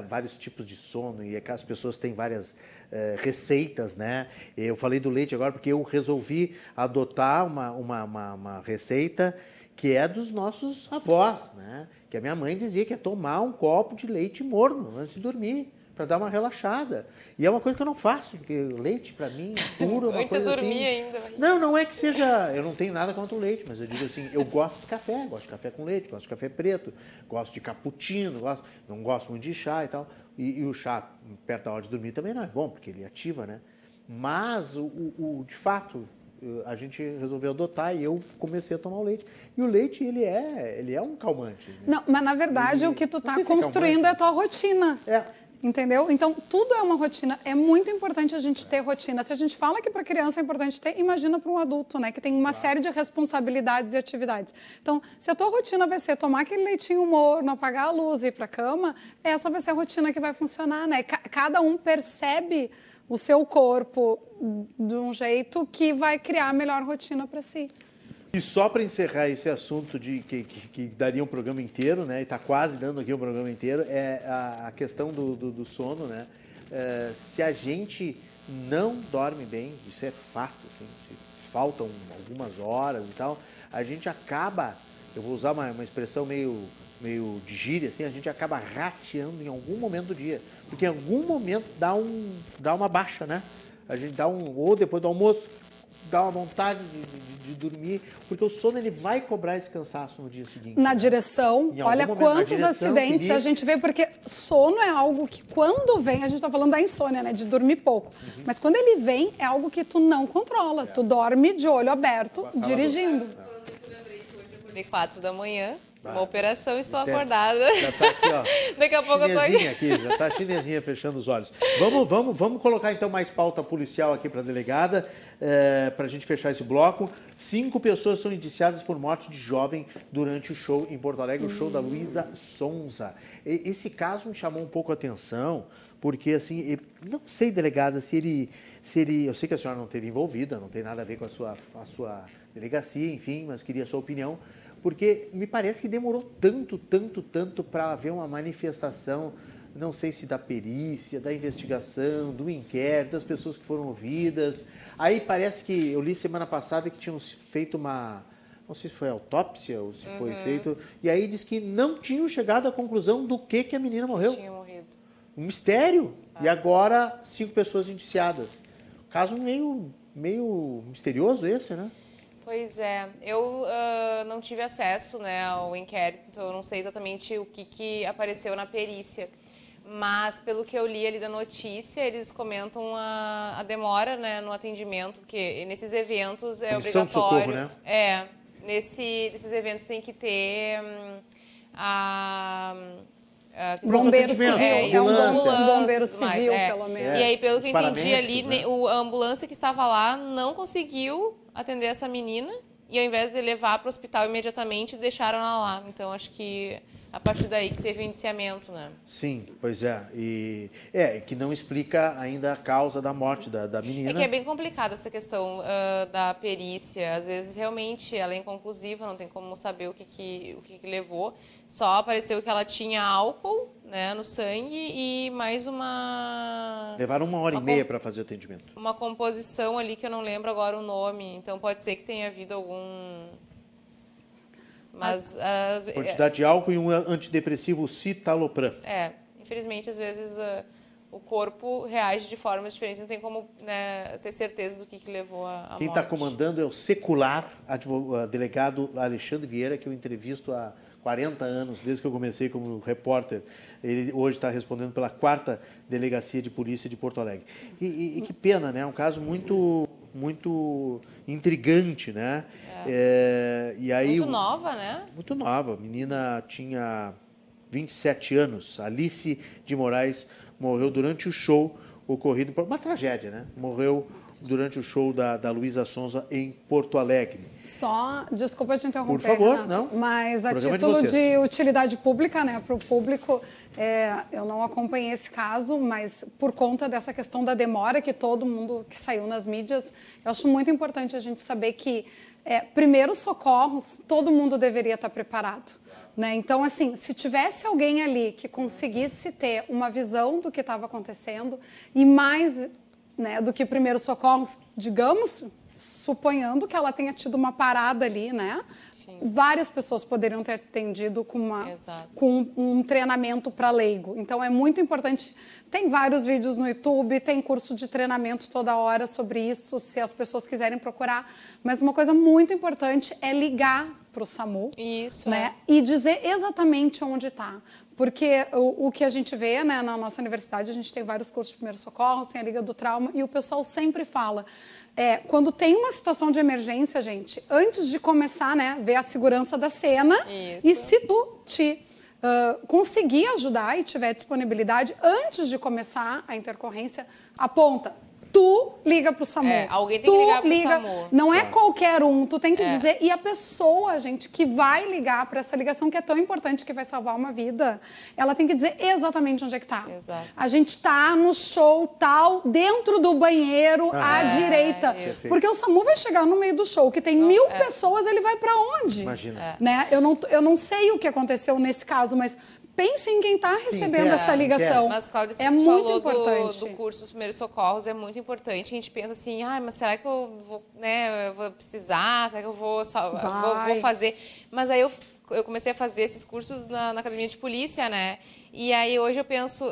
vários tipos de sono, e é as pessoas têm várias eh, receitas, né? Eu falei do leite agora porque eu resolvi adotar uma, uma, uma, uma receita que é dos nossos avós, né? Que a minha mãe dizia que é tomar um copo de leite morno antes de dormir. Para dar uma relaxada. E é uma coisa que eu não faço, porque leite, para mim, puro, é uma Antes coisa dormir assim... ainda. Não, não é que seja. Eu não tenho nada contra o leite, mas eu digo assim, eu gosto de café, gosto de café com leite, gosto de café preto, gosto de cappuccino, gosto, não gosto muito de chá e tal. E, e o chá perto da hora de dormir também não é bom, porque ele ativa, né? Mas o, o- de fato, eh, a gente resolveu adotar e eu comecei a tomar o leite. E o leite, ele é, ele é um calmante. né? Não, mas na verdade E- o que tu está é construindo calmante. é a tua rotina. É. Entendeu? Então, tudo é uma rotina. É muito importante a gente ter rotina. Se a gente fala que para criança é importante ter, imagina para um adulto, né? Que tem uma série de responsabilidades e atividades. Então, se a tua rotina vai ser tomar aquele leitinho morno, apagar a luz e ir para a cama, essa vai ser a rotina que vai funcionar, né? Ca- Cada um percebe o seu corpo de um jeito que vai criar a melhor rotina para si. E só para encerrar esse assunto de que, que- que daria um programa inteiro, né? E está quase dando aqui um programa inteiro, é a, a questão do, do- do sono, né? É, se a gente não dorme bem, isso é fato, assim, se faltam algumas horas e tal, a gente acaba, eu vou usar uma, uma expressão meio, meio de gíria, assim, a gente acaba rateando em algum momento do dia. Porque em algum momento dá, um, dá uma baixa, né? A gente dá um, ou depois do almoço, dá uma vontade de, de, de, dormir, porque o sono ele vai cobrar esse cansaço no dia seguinte. Na né? direção, olha momento, quantos direção, acidentes queria... a gente vê, porque sono é algo que quando vem, a gente está falando da insônia, né, de dormir pouco, uhum. mas quando ele vem é algo que tu não controla, é. tu dorme de olho aberto, dirigindo. Do... É. quatro da manhã, uma operação, estou acordada. Já tá aqui, ó. Daqui a pouco eu tô aqui. aqui. Já tá chinesinha fechando os olhos. Vamos, vamos, vamos colocar então mais pauta policial aqui para a delegada, é, para a gente fechar esse bloco. Cinco pessoas são indiciadas por morte de jovem durante o show em Porto Alegre, o show da Luísa Sonza. E, esse caso me chamou um pouco a atenção, porque assim, não sei, delegada, se ele, se ele. Eu sei que a senhora não esteve envolvida, não tem nada a ver com a sua, a sua delegacia, enfim, mas queria a sua opinião porque me parece que demorou tanto, tanto, tanto para haver uma manifestação, não sei se da perícia, da investigação, do inquérito, das pessoas que foram ouvidas. Aí parece que eu li semana passada que tinham feito uma, não sei se foi autópsia ou se uhum. foi feito, e aí diz que não tinham chegado à conclusão do que que a menina morreu. Tinha morrido. Um mistério. Ah. E agora cinco pessoas indiciadas. Caso meio meio misterioso esse, né? Pois é, eu uh, não tive acesso né, ao inquérito, eu não sei exatamente o que, que apareceu na perícia. Mas, pelo que eu li ali da notícia, eles comentam a, a demora né, no atendimento, porque nesses eventos é Comissão obrigatório. De socorro, né? É, nesse, nesses eventos tem que ter um, a bombeiro civil, é, é um bombeiro civil, mais, é. pelo menos. E aí, pelo que eu entendi ali, né? o, a ambulância que estava lá não conseguiu atender essa menina e ao invés de levar para o hospital imediatamente, deixaram ela lá. Então, acho que a partir daí que teve o indiciamento, né? Sim, pois é. E é que não explica ainda a causa da morte da, da menina. É que é bem complicado essa questão uh, da perícia. Às vezes, realmente, ela é inconclusiva, não tem como saber o que, que, o que, que levou. Só apareceu que ela tinha álcool né, no sangue e mais uma. Levaram uma hora uma e meia para fazer o atendimento. Uma composição ali que eu não lembro agora o nome. Então, pode ser que tenha havido algum mas as, quantidade de álcool e um antidepressivo citalopram. É, infelizmente às vezes uh, o corpo reage de formas diferentes, não tem como né, ter certeza do que, que levou a, a Quem está comandando é o secular advogado, delegado Alexandre Vieira, que eu entrevisto há 40 anos, desde que eu comecei como repórter. Ele hoje está respondendo pela quarta delegacia de polícia de Porto Alegre. E, e, e que pena, né? É um caso muito, muito intrigante, né? É. É, e aí, muito nova, né? Muito nova. A menina tinha 27 anos. Alice de Moraes morreu durante o show ocorrido por uma tragédia, né? Morreu durante o show da, da Luísa Sonza em Porto Alegre. Só, desculpa te interromper, Por favor, Renato, não. Mas a título de, de, utilidade pública, né, para o público, é, eu não acompanhei esse caso, mas por conta dessa questão da demora que todo mundo que saiu nas mídias, eu acho muito importante a gente saber que é, primeiros socorros, todo mundo deveria estar preparado. Né? Então, assim, se tivesse alguém ali que conseguisse ter uma visão do que estava acontecendo e mais né, do que primeiros socorros, digamos, suponhando que ela tenha tido uma parada ali, né? Sim. Várias pessoas poderiam ter atendido com, uma, com um treinamento para leigo. Então é muito importante. Tem vários vídeos no YouTube, tem curso de treinamento toda hora sobre isso, se as pessoas quiserem procurar. Mas uma coisa muito importante é ligar para o SAMU. Isso. Né? É. E dizer exatamente onde está. Porque o, o, que a gente vê né, na nossa universidade, a gente tem vários cursos de primeiros socorros, tem a Liga do Trauma, e o pessoal sempre fala. É, quando tem uma situação de emergência, gente, antes de começar, né, ver a segurança da cena, Isso. e se tu te uh, conseguir ajudar e tiver disponibilidade, antes de começar a intercorrência, aponta tu liga pro SAMU. É, alguém tem tu que ligar pro liga, SAMU. Não é, é qualquer um, tu tem que é. dizer. E a pessoa, gente, que vai ligar para essa ligação que é tão importante, que vai salvar uma vida, ela tem que dizer exatamente onde é que tá. Exato. A gente tá no show tal, dentro do banheiro, ah, à é, direita. Isso. Porque o SAMU vai chegar no meio do show, que tem não, mil é. pessoas, ele vai para onde? Imagina. Né? Eu, não, eu não sei o que aconteceu nesse caso, mas pense em quem está recebendo Sim, essa ligação. Mas, Cláudio, é muito importante. Do, do curso dos primeiros socorros é muito importante. A gente pensa assim, ah, mas será que eu vou, né, eu vou precisar? Será que eu vou, vou, vou, fazer? Mas aí eu, eu comecei a fazer esses cursos na, na, academia de polícia, né? E aí hoje eu penso,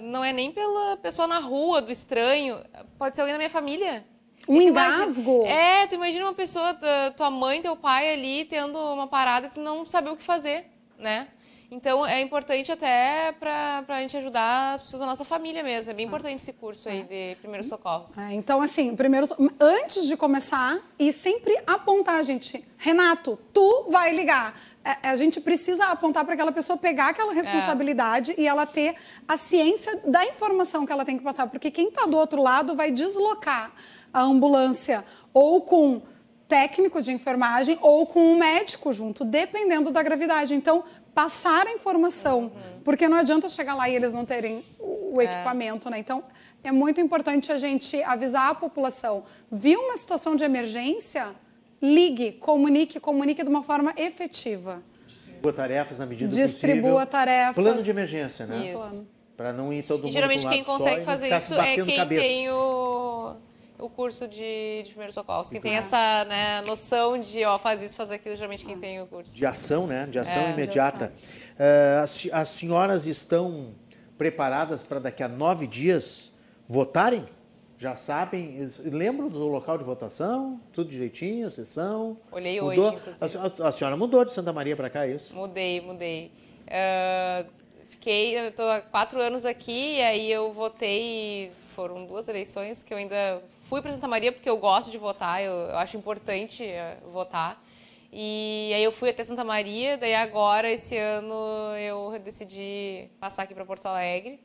não é nem pela pessoa na rua, do estranho, pode ser alguém da minha família. Um engasgo. Imagina, é, tu imagina uma pessoa, tua- tua mãe, teu pai ali tendo uma parada e tu não saber o que fazer, né? Então é importante até pra, pra gente ajudar as pessoas da nossa família mesmo. É bem importante esse curso aí de primeiros socorros. É, então, assim, primeiro, antes de começar, e sempre apontar, gente. Renato, tu vai ligar. É, a gente precisa apontar para aquela pessoa pegar aquela responsabilidade e ela ter a ciência da informação que ela tem que passar. Porque quem está do outro lado vai deslocar a ambulância ou com técnico de enfermagem ou com um médico junto, dependendo da gravidade. Então, passar a informação, porque não adianta chegar lá e eles não terem o o equipamento, né? Então, é muito importante a gente avisar a população. Viu uma situação de emergência? Ligue, comunique, comunique de uma forma efetiva. Distribua tarefas na medida Distribua possível. tarefas. Plano de emergência, né? Isso. Para não ir todo mundo E geralmente quem consegue e fazer isso é quem cabeça. tem o, o curso de, de primeiros socorros. Quem tem essa né, noção de, ó, faz isso, faz aquilo, geralmente quem tem o curso. De ação, né? De ação É, de imediata. Eh, as, as senhoras estão preparadas para daqui a nove dias votarem? Já sabem? Lembram do local de votação? Tudo direitinho, sessão? Olhei mudou? hoje, inclusive. A, a- senhora mudou de Santa Maria para cá, é isso? Mudei, mudei. Ah, fiquei, tô há quatro anos aqui e aí eu votei, foram duas eleições que eu ainda fui para Santa Maria porque eu gosto de votar, eu, eu acho importante eh, votar. E aí eu fui até Santa Maria, daí agora, esse ano, eu decidi passar aqui para Porto Alegre.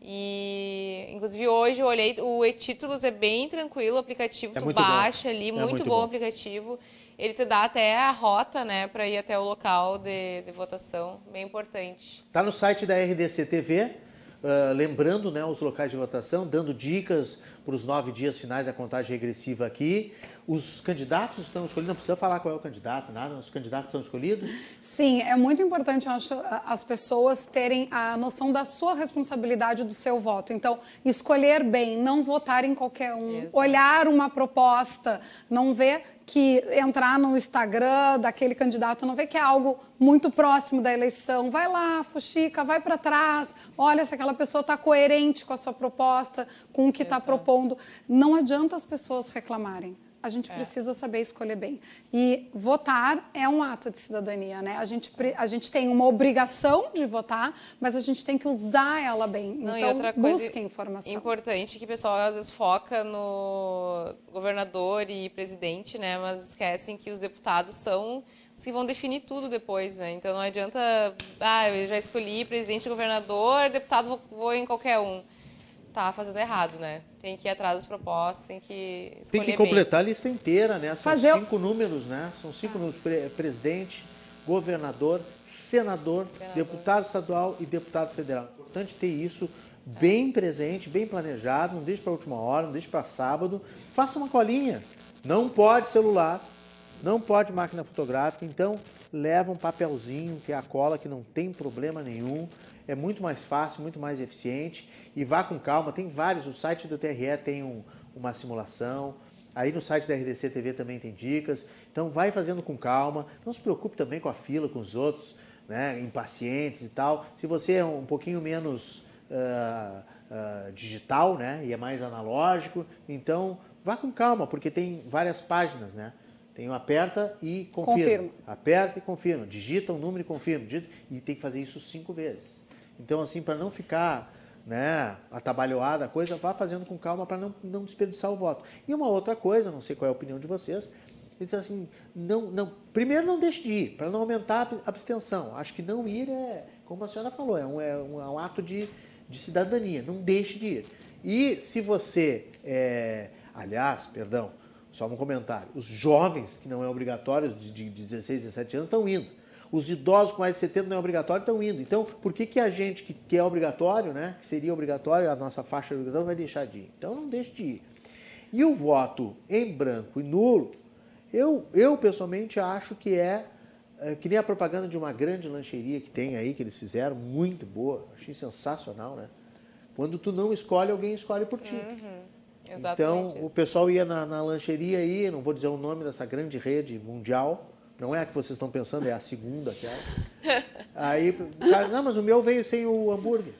E, inclusive, hoje eu olhei, o e-títulos é bem tranquilo, o aplicativo É tu muito bom. baixa ali, É muito, muito bom o aplicativo. Ele te dá até a rota, né, para ir até o local de, de votação, bem importante. Está no site da RDC TV, ah, lembrando né, os locais de votação, dando dicas para os nove dias finais da contagem regressiva aqui. Os candidatos estão escolhidos, não precisa falar qual é o candidato, nada, os candidatos estão escolhidos. Sim, é muito importante, eu acho, as pessoas terem a noção da sua responsabilidade do seu voto. Então, escolher bem, não votar em qualquer um, Exato. olhar uma proposta, não ver que entrar no Instagram daquele candidato, não ver que é algo muito próximo da eleição. Vai lá, fuxica, vai para trás, olha se aquela pessoa está coerente com a sua proposta, com o que está propondo. Não adianta as pessoas reclamarem. A gente precisa saber escolher bem. E votar é um ato de cidadania, né? A gente, a gente tem uma obrigação de votar, mas a gente tem que usar ela bem. Não, e então, outra coisa busque informação. Importante que o pessoal às vezes foca no governador e presidente, né? Mas esquecem que os deputados são os que vão definir tudo depois, né? Então não adianta, ah, eu já escolhi presidente e governador, deputado vou, vou em qualquer um. Tá fazendo errado, né? Tem que ir atrás das propostas, tem que Tem escolher que bem. completar a lista inteira, né? São Fazer cinco números, né? São cinco números: pre- presidente, governador, senador, Senador. deputado estadual e deputado federal. Importante ter isso bem presente, bem planejado. Não deixe para a última hora, não deixe para sábado. Faça uma colinha. Não pode celular, não pode máquina fotográfica. Então leva um papelzinho que é a cola que não tem problema nenhum. É muito mais fácil, muito mais eficiente e vá com calma. Tem vários. O site do TRE tem um- uma simulação. Aí no site da RDC TV também tem dicas. Então vai fazendo com calma. Não se preocupe também com a fila, com os outros, né, impacientes e tal. Se você é um pouquinho menos ah, ah, digital, né, e é mais analógico, então vá com calma, porque tem várias páginas, né? Tem o aperta e confirma. Confirma. Aperta e confirma. Digita o número e confirma. E tem que fazer isso cinco vezes. Então, assim, para não ficar né, atabalhoada a coisa, vá fazendo com calma para não, não desperdiçar o voto. E uma outra coisa, não sei qual é a opinião de vocês, então assim, não, não, primeiro não deixe de ir, para não aumentar a abstenção. Acho que não ir é, como a senhora falou, é um, é um, é um ato de, de cidadania, não deixe de ir. E se você, é, aliás, perdão, só um comentário, os jovens, que não é obrigatório, de, de 16, 17 anos, estão indo. Os idosos com mais de 70 não é obrigatório, estão indo. Então, por que, que a gente que, que é obrigatório, né, que seria obrigatório, a nossa faixa obrigatória, vai deixar de ir? Então, não deixe de ir. E o voto em branco e nulo, eu, eu pessoalmente acho que é, é, que nem a propaganda de uma grande lancheria que tem aí, que eles fizeram, muito boa, achei sensacional, né? Quando tu não escolhe, alguém escolhe por ti. Exatamente Então, o isso. pessoal ia na, na lancheria aí, não vou dizer o nome dessa grande rede mundial, não é a que vocês estão pensando, é a segunda aquela. Aí, não, mas o meu veio sem o hambúrguer.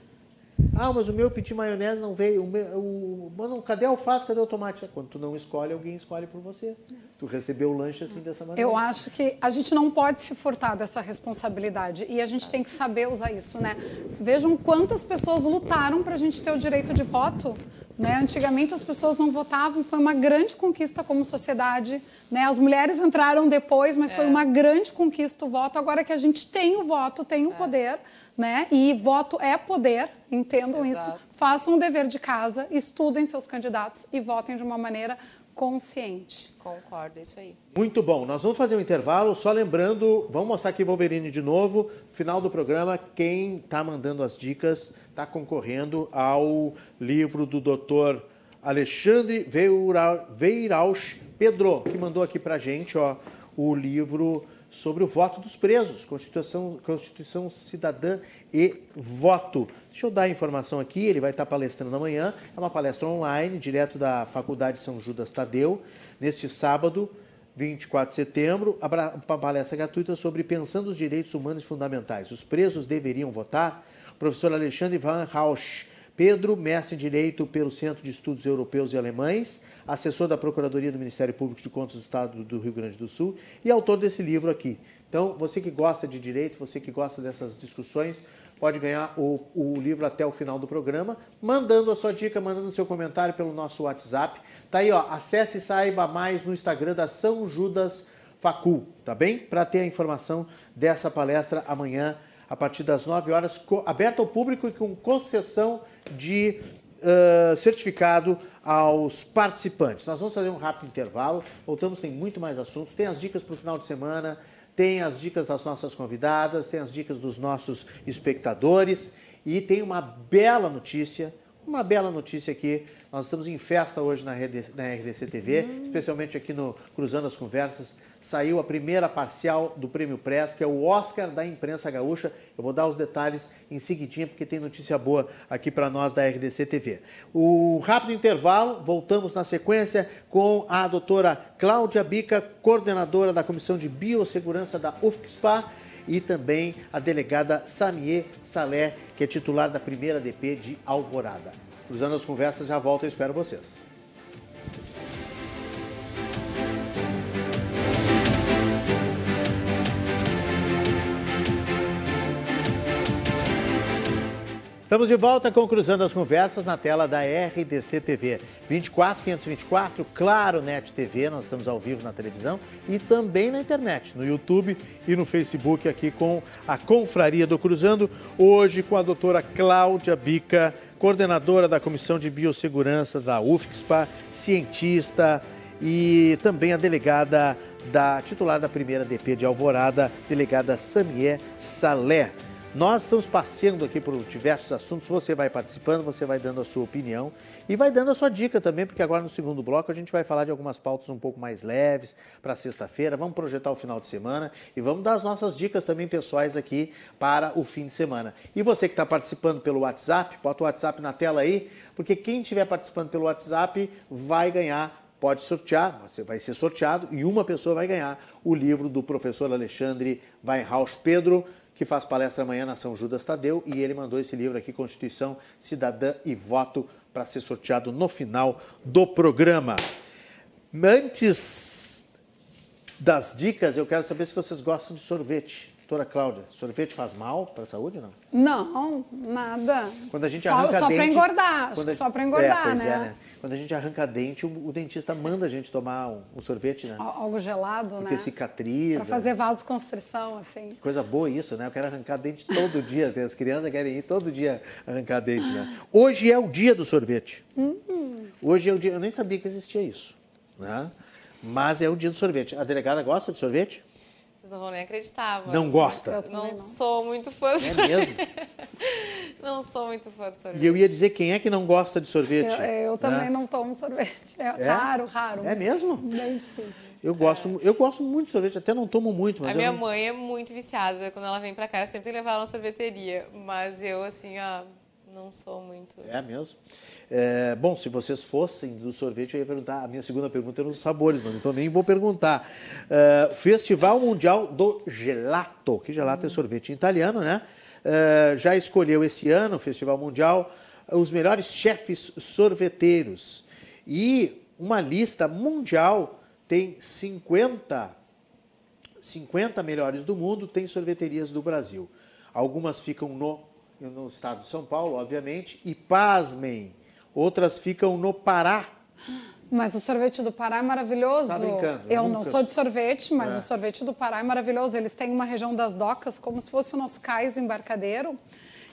Ah, mas o meu pedi maionese não veio. O meu, o, mano, cadê a alface? Cadê o tomate? Quando tu não escolhe, alguém escolhe por você. Tu recebeu o lanche assim dessa maneira. Eu acho que a gente não pode se furtar dessa responsabilidade e a gente tem que saber usar isso, né? Vejam quantas pessoas lutaram para a gente ter o direito de voto. Né? Antigamente as pessoas não votavam, foi uma grande conquista como sociedade. Né? As mulheres entraram depois, mas é. foi uma grande conquista o voto. Agora que a gente tem o voto, tem o é. poder, né? E voto é poder, entendam Exato. isso. Façam o dever de casa, estudem seus candidatos e votem de uma maneira consciente. Concordo, é isso aí. Muito bom. Nós vamos fazer um intervalo, só lembrando, vamos mostrar aqui Wolverine de novo. Final do programa, quem está mandando as dicas está concorrendo ao livro do doutor Alexandre Veiraus Pedro, que mandou aqui para gente ó, o livro sobre o voto dos presos, Constituição, Constituição Cidadã e Voto. Deixa eu dar a informação aqui, ele vai estar palestrando amanhã, é uma palestra online, direto da Faculdade São Judas Tadeu, neste sábado, 24 de setembro, uma palestra gratuita sobre pensando os direitos humanos fundamentais. Os presos deveriam votar? Professor Alexandre Van Rausch, Pedro, mestre em Direito pelo Centro de Estudos Europeus e Alemães, assessor da Procuradoria do Ministério Público de Contas do Estado do Rio Grande do Sul e autor desse livro aqui. Então, você que gosta de direito, você que gosta dessas discussões, pode ganhar o, o livro até o final do programa, mandando a sua dica, mandando seu comentário pelo nosso WhatsApp. Tá aí, ó, acesse e saiba mais no Instagram da São Judas Facul, tá bem? Para ter a informação dessa palestra amanhã a partir das 9 horas, aberta ao público e com concessão de uh, certificado aos participantes. Nós vamos fazer um rápido intervalo, voltamos, tem muito mais assuntos, tem as dicas para o final de semana, tem as dicas das nossas convidadas, tem as dicas dos nossos espectadores e tem uma bela notícia, uma bela notícia aqui. Nós estamos em festa hoje na, na RDC TV, hum. especialmente aqui no Cruzando as Conversas saiu a primeira parcial do Prêmio Press, que é o Oscar da Imprensa Gaúcha. Eu vou dar os detalhes em seguidinho, porque tem notícia boa aqui para nós da RDC TV. O rápido intervalo, voltamos na sequência com a doutora Cláudia Bica, coordenadora da Comissão de Biossegurança da UFSPA, e também a delegada Samie Salé, que é titular da primeira DP de Alvorada. Cruzando as conversas, já volto e espero vocês. Estamos de volta com Cruzando as Conversas na tela da RDC TV. 24 524, Claro Net TV, nós estamos ao vivo na televisão e também na internet, no YouTube e no Facebook aqui com a Confraria do Cruzando. Hoje com a doutora Cláudia Bica, coordenadora da Comissão de Biossegurança da UFSPA, cientista e também a delegada da titular da primeira DP de Alvorada, delegada Samier Salé. Nós estamos passeando aqui por diversos assuntos, você vai participando, você vai dando a sua opinião e vai dando a sua dica também, porque agora no segundo bloco a gente vai falar de algumas pautas um pouco mais leves para sexta-feira, vamos projetar o final de semana e vamos dar as nossas dicas também pessoais aqui para o fim de semana. E você que está participando pelo WhatsApp, bota o WhatsApp na tela aí, porque quem estiver participando pelo WhatsApp vai ganhar pode sortear, você vai ser sorteado e uma pessoa vai ganhar o livro do professor Alexandre Weinhaus Pedro, que faz palestra amanhã na São Judas Tadeu, e ele mandou esse livro aqui, Constituição Cidadã e Voto, para ser sorteado no final do programa. Antes das dicas, eu quero saber se vocês gostam de sorvete. Doutora Cláudia, sorvete faz mal para a saúde ou não? Não, nada. Quando a gente só, arranca só para engordar, acho que só para engordar, é, né? É, né? Quando a gente arranca dente, o, o dentista manda a gente tomar um, um sorvete, né? Algo gelado, Porque né? Porque cicatriza. Para fazer vasoconstrição, assim. Coisa boa isso, né? Eu quero arrancar dente todo dia. As crianças querem ir todo dia arrancar dente, né? Hoje é o dia do sorvete. Hum. Hoje é o dia... Eu nem sabia que existia isso, né? Mas é o dia do sorvete. A delegada gosta de sorvete? Vocês não vão nem acreditar, mas... Não gosta? Não, não, sou muito fã de É mesmo? não sou muito fã de sorvete. E eu ia dizer, quem é que não gosta de sorvete? Eu, eu também né? não tomo sorvete. É, é, raro, raro. É mesmo? Bem difícil. Eu gosto, eu gosto muito de sorvete, até não tomo muito, mas A minha não... mãe é muito viciada. Quando ela vem pra cá, eu sempre levo ela na sorveteria. Mas eu, assim, ó, não sou muito... É mesmo? É, bom, se vocês fossem do sorvete, eu ia perguntar. A minha segunda pergunta era os sabores, mas então nem vou perguntar. É, Festival Mundial do Gelato, que gelato hum. é sorvete italiano, né? É, já escolheu esse ano o Festival Mundial os melhores chefes sorveteiros. E uma lista mundial tem 50, 50 melhores do mundo, tem sorveterias do Brasil. Algumas ficam no, no estado de São Paulo, obviamente, e pasmem, outras ficam no Pará. Mas o sorvete do Pará é maravilhoso. Tá brincando, eu Eu não nunca- sou de sorvete, mas É. o sorvete do Pará é maravilhoso. Eles têm uma região das docas, como se fosse o nosso cais embarcadeiro.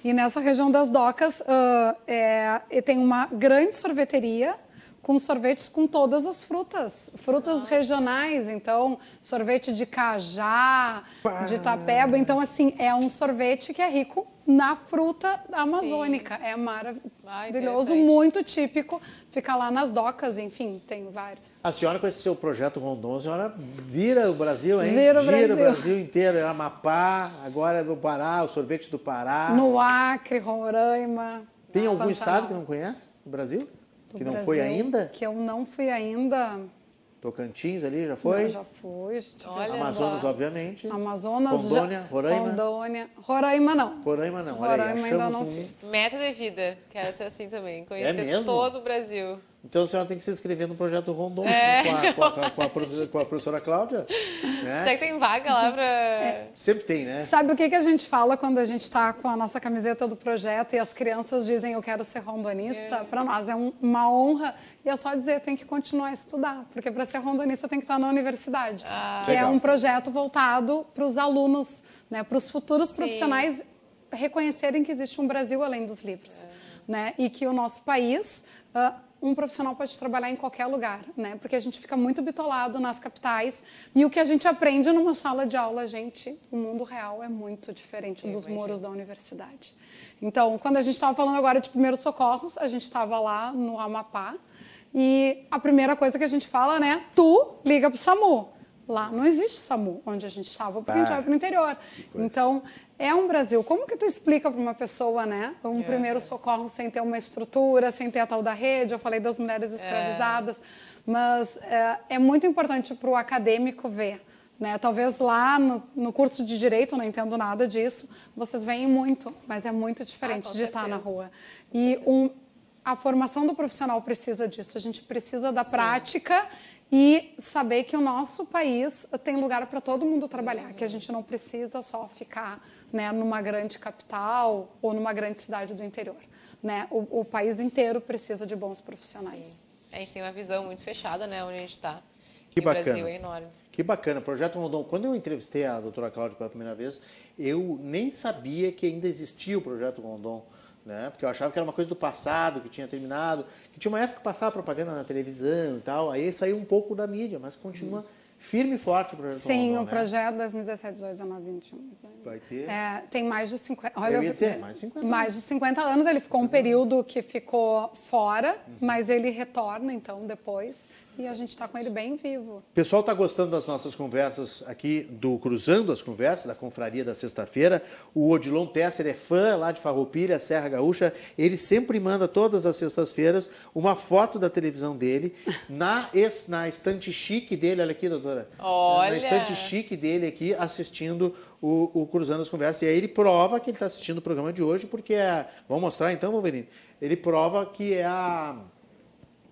E nessa região das docas ah, é, tem uma grande sorveteria com sorvetes com todas as frutas, frutas regionais. Então, sorvete de cajá, de tapeba. Então, assim, é um sorvete que é rico na fruta amazônica. É Ah, maravilhoso, muito típico. Fica lá nas docas, enfim, tem vários. A senhora, com esse seu projeto Rondon, a senhora vira o Brasil, hein? Vira o Gira o Brasil. Brasil inteiro. É Amapá, agora é do Pará, o sorvete do Pará. No Acre, Roraima. Tem algum Pantanal. estado que não conhece no Brasil? Do que não Brasil, foi ainda? Que eu não fui ainda. Tocantins ali, já foi? Não, já fui. Olha Amazonas, lá. obviamente. Amazonas. Rondônia, já... Roraima? Rondônia. Roraima não. Roraima não, olha aí, Roraima ainda achamos não um... fiz. Meta de vida, quero ser assim também. Conhecer mesmo? todo o Brasil. Então a senhora tem que se inscrever no projeto Rondon É. com, a, com, a, com, a, com a professora- Cláudia. Será Né? que tem vaga lá pra. É. Sempre tem, né? Sabe o que, que a gente fala quando a gente está com a nossa camiseta do projeto e as crianças dizem eu quero ser rondonista? Para nós é um- uma honra e é só dizer tem que continuar a estudar, porque para ser rondonista tem que estar na universidade, que é Legal. um projeto voltado para os alunos, né, para os futuros profissionais reconhecerem que existe um Brasil além dos livros, né, e que o nosso país ah, um profissional pode trabalhar em qualquer lugar, né? Porque a gente fica muito bitolado nas capitais e o que a gente aprende numa sala de aula, gente, o mundo real é muito diferente dos muros da universidade. Então, quando a gente estava falando agora de primeiros socorros, a gente estava lá no Amapá e a primeira coisa que a gente fala, né? Tu liga pro SAMU. Lá não existe SAMU, onde a gente estava, porque a gente Ah, vai para o interior. Então, é um Brasil. Como que tu explica para uma pessoa, né? Um primeiro socorro sem ter uma estrutura, sem ter a tal da rede? Eu falei das mulheres escravizadas. Mas é, é muito importante para o acadêmico ver. Né? Talvez lá no, no curso de Direito, não entendo nada disso, vocês veem muito, mas é muito diferente Ah, de estar na certeza. rua. E um, a formação do profissional precisa disso. A gente precisa da prática e saber que o nosso país tem lugar para todo mundo trabalhar, que a gente não precisa só ficar né, numa grande capital ou numa grande cidade do interior. Né? O, o país inteiro precisa de bons profissionais. A gente tem uma visão muito fechada, né, onde a gente está. Que e o bacana. Brasil é enorme. Que bacana, Projeto Rondon. Quando eu entrevistei a doutora Cláudia pela primeira vez, eu nem sabia que ainda existia o Projeto Rondon, né? Porque eu achava que era uma coisa do passado, que tinha terminado, que tinha uma época que passava propaganda na televisão e tal, aí saiu um pouco da mídia, mas continua firme e forte o Projeto Sim, Rondon, o né? projeto 2017, 18, 19, 21. Vai ter... É, tem mais de 50. Eu ia dizer, mais de 50 mais de 50 anos. Ele ficou um período que ficou fora, mas ele retorna então depois. E a gente está com ele bem vivo. O pessoal está gostando das nossas conversas aqui do Cruzando as Conversas, da Confraria da Sexta-feira. O Odilon Tesser é fã lá de Farroupilha, Serra Gaúcha. Ele sempre manda todas as sextas-feiras uma foto da televisão dele na, es- na estante chique dele. Olha aqui, doutora. Olha! Na estante chique dele aqui, assistindo o, o Cruzando as Conversas. E aí ele prova que ele está assistindo o programa de hoje, porque é... Vamos mostrar então, Wolverine? Ele prova que é a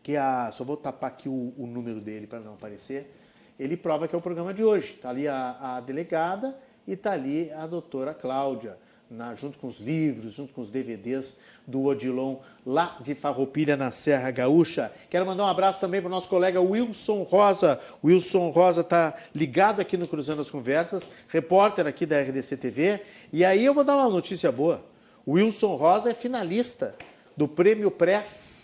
que a. Só vou tapar aqui o, o número dele para não aparecer. Ele prova que é o programa de hoje. Está ali a, a delegada e está ali a doutora Cláudia, na- junto com os livros, junto com os DVDs do Odilon, lá de Farroupilha, na Serra Gaúcha. Quero mandar um abraço também para o nosso colega Wilson Rosa. Wilson Rosa está ligado aqui no Cruzando as Conversas, repórter aqui da RDC TV. E aí eu vou dar uma notícia boa. Wilson Rosa é finalista do Prêmio Press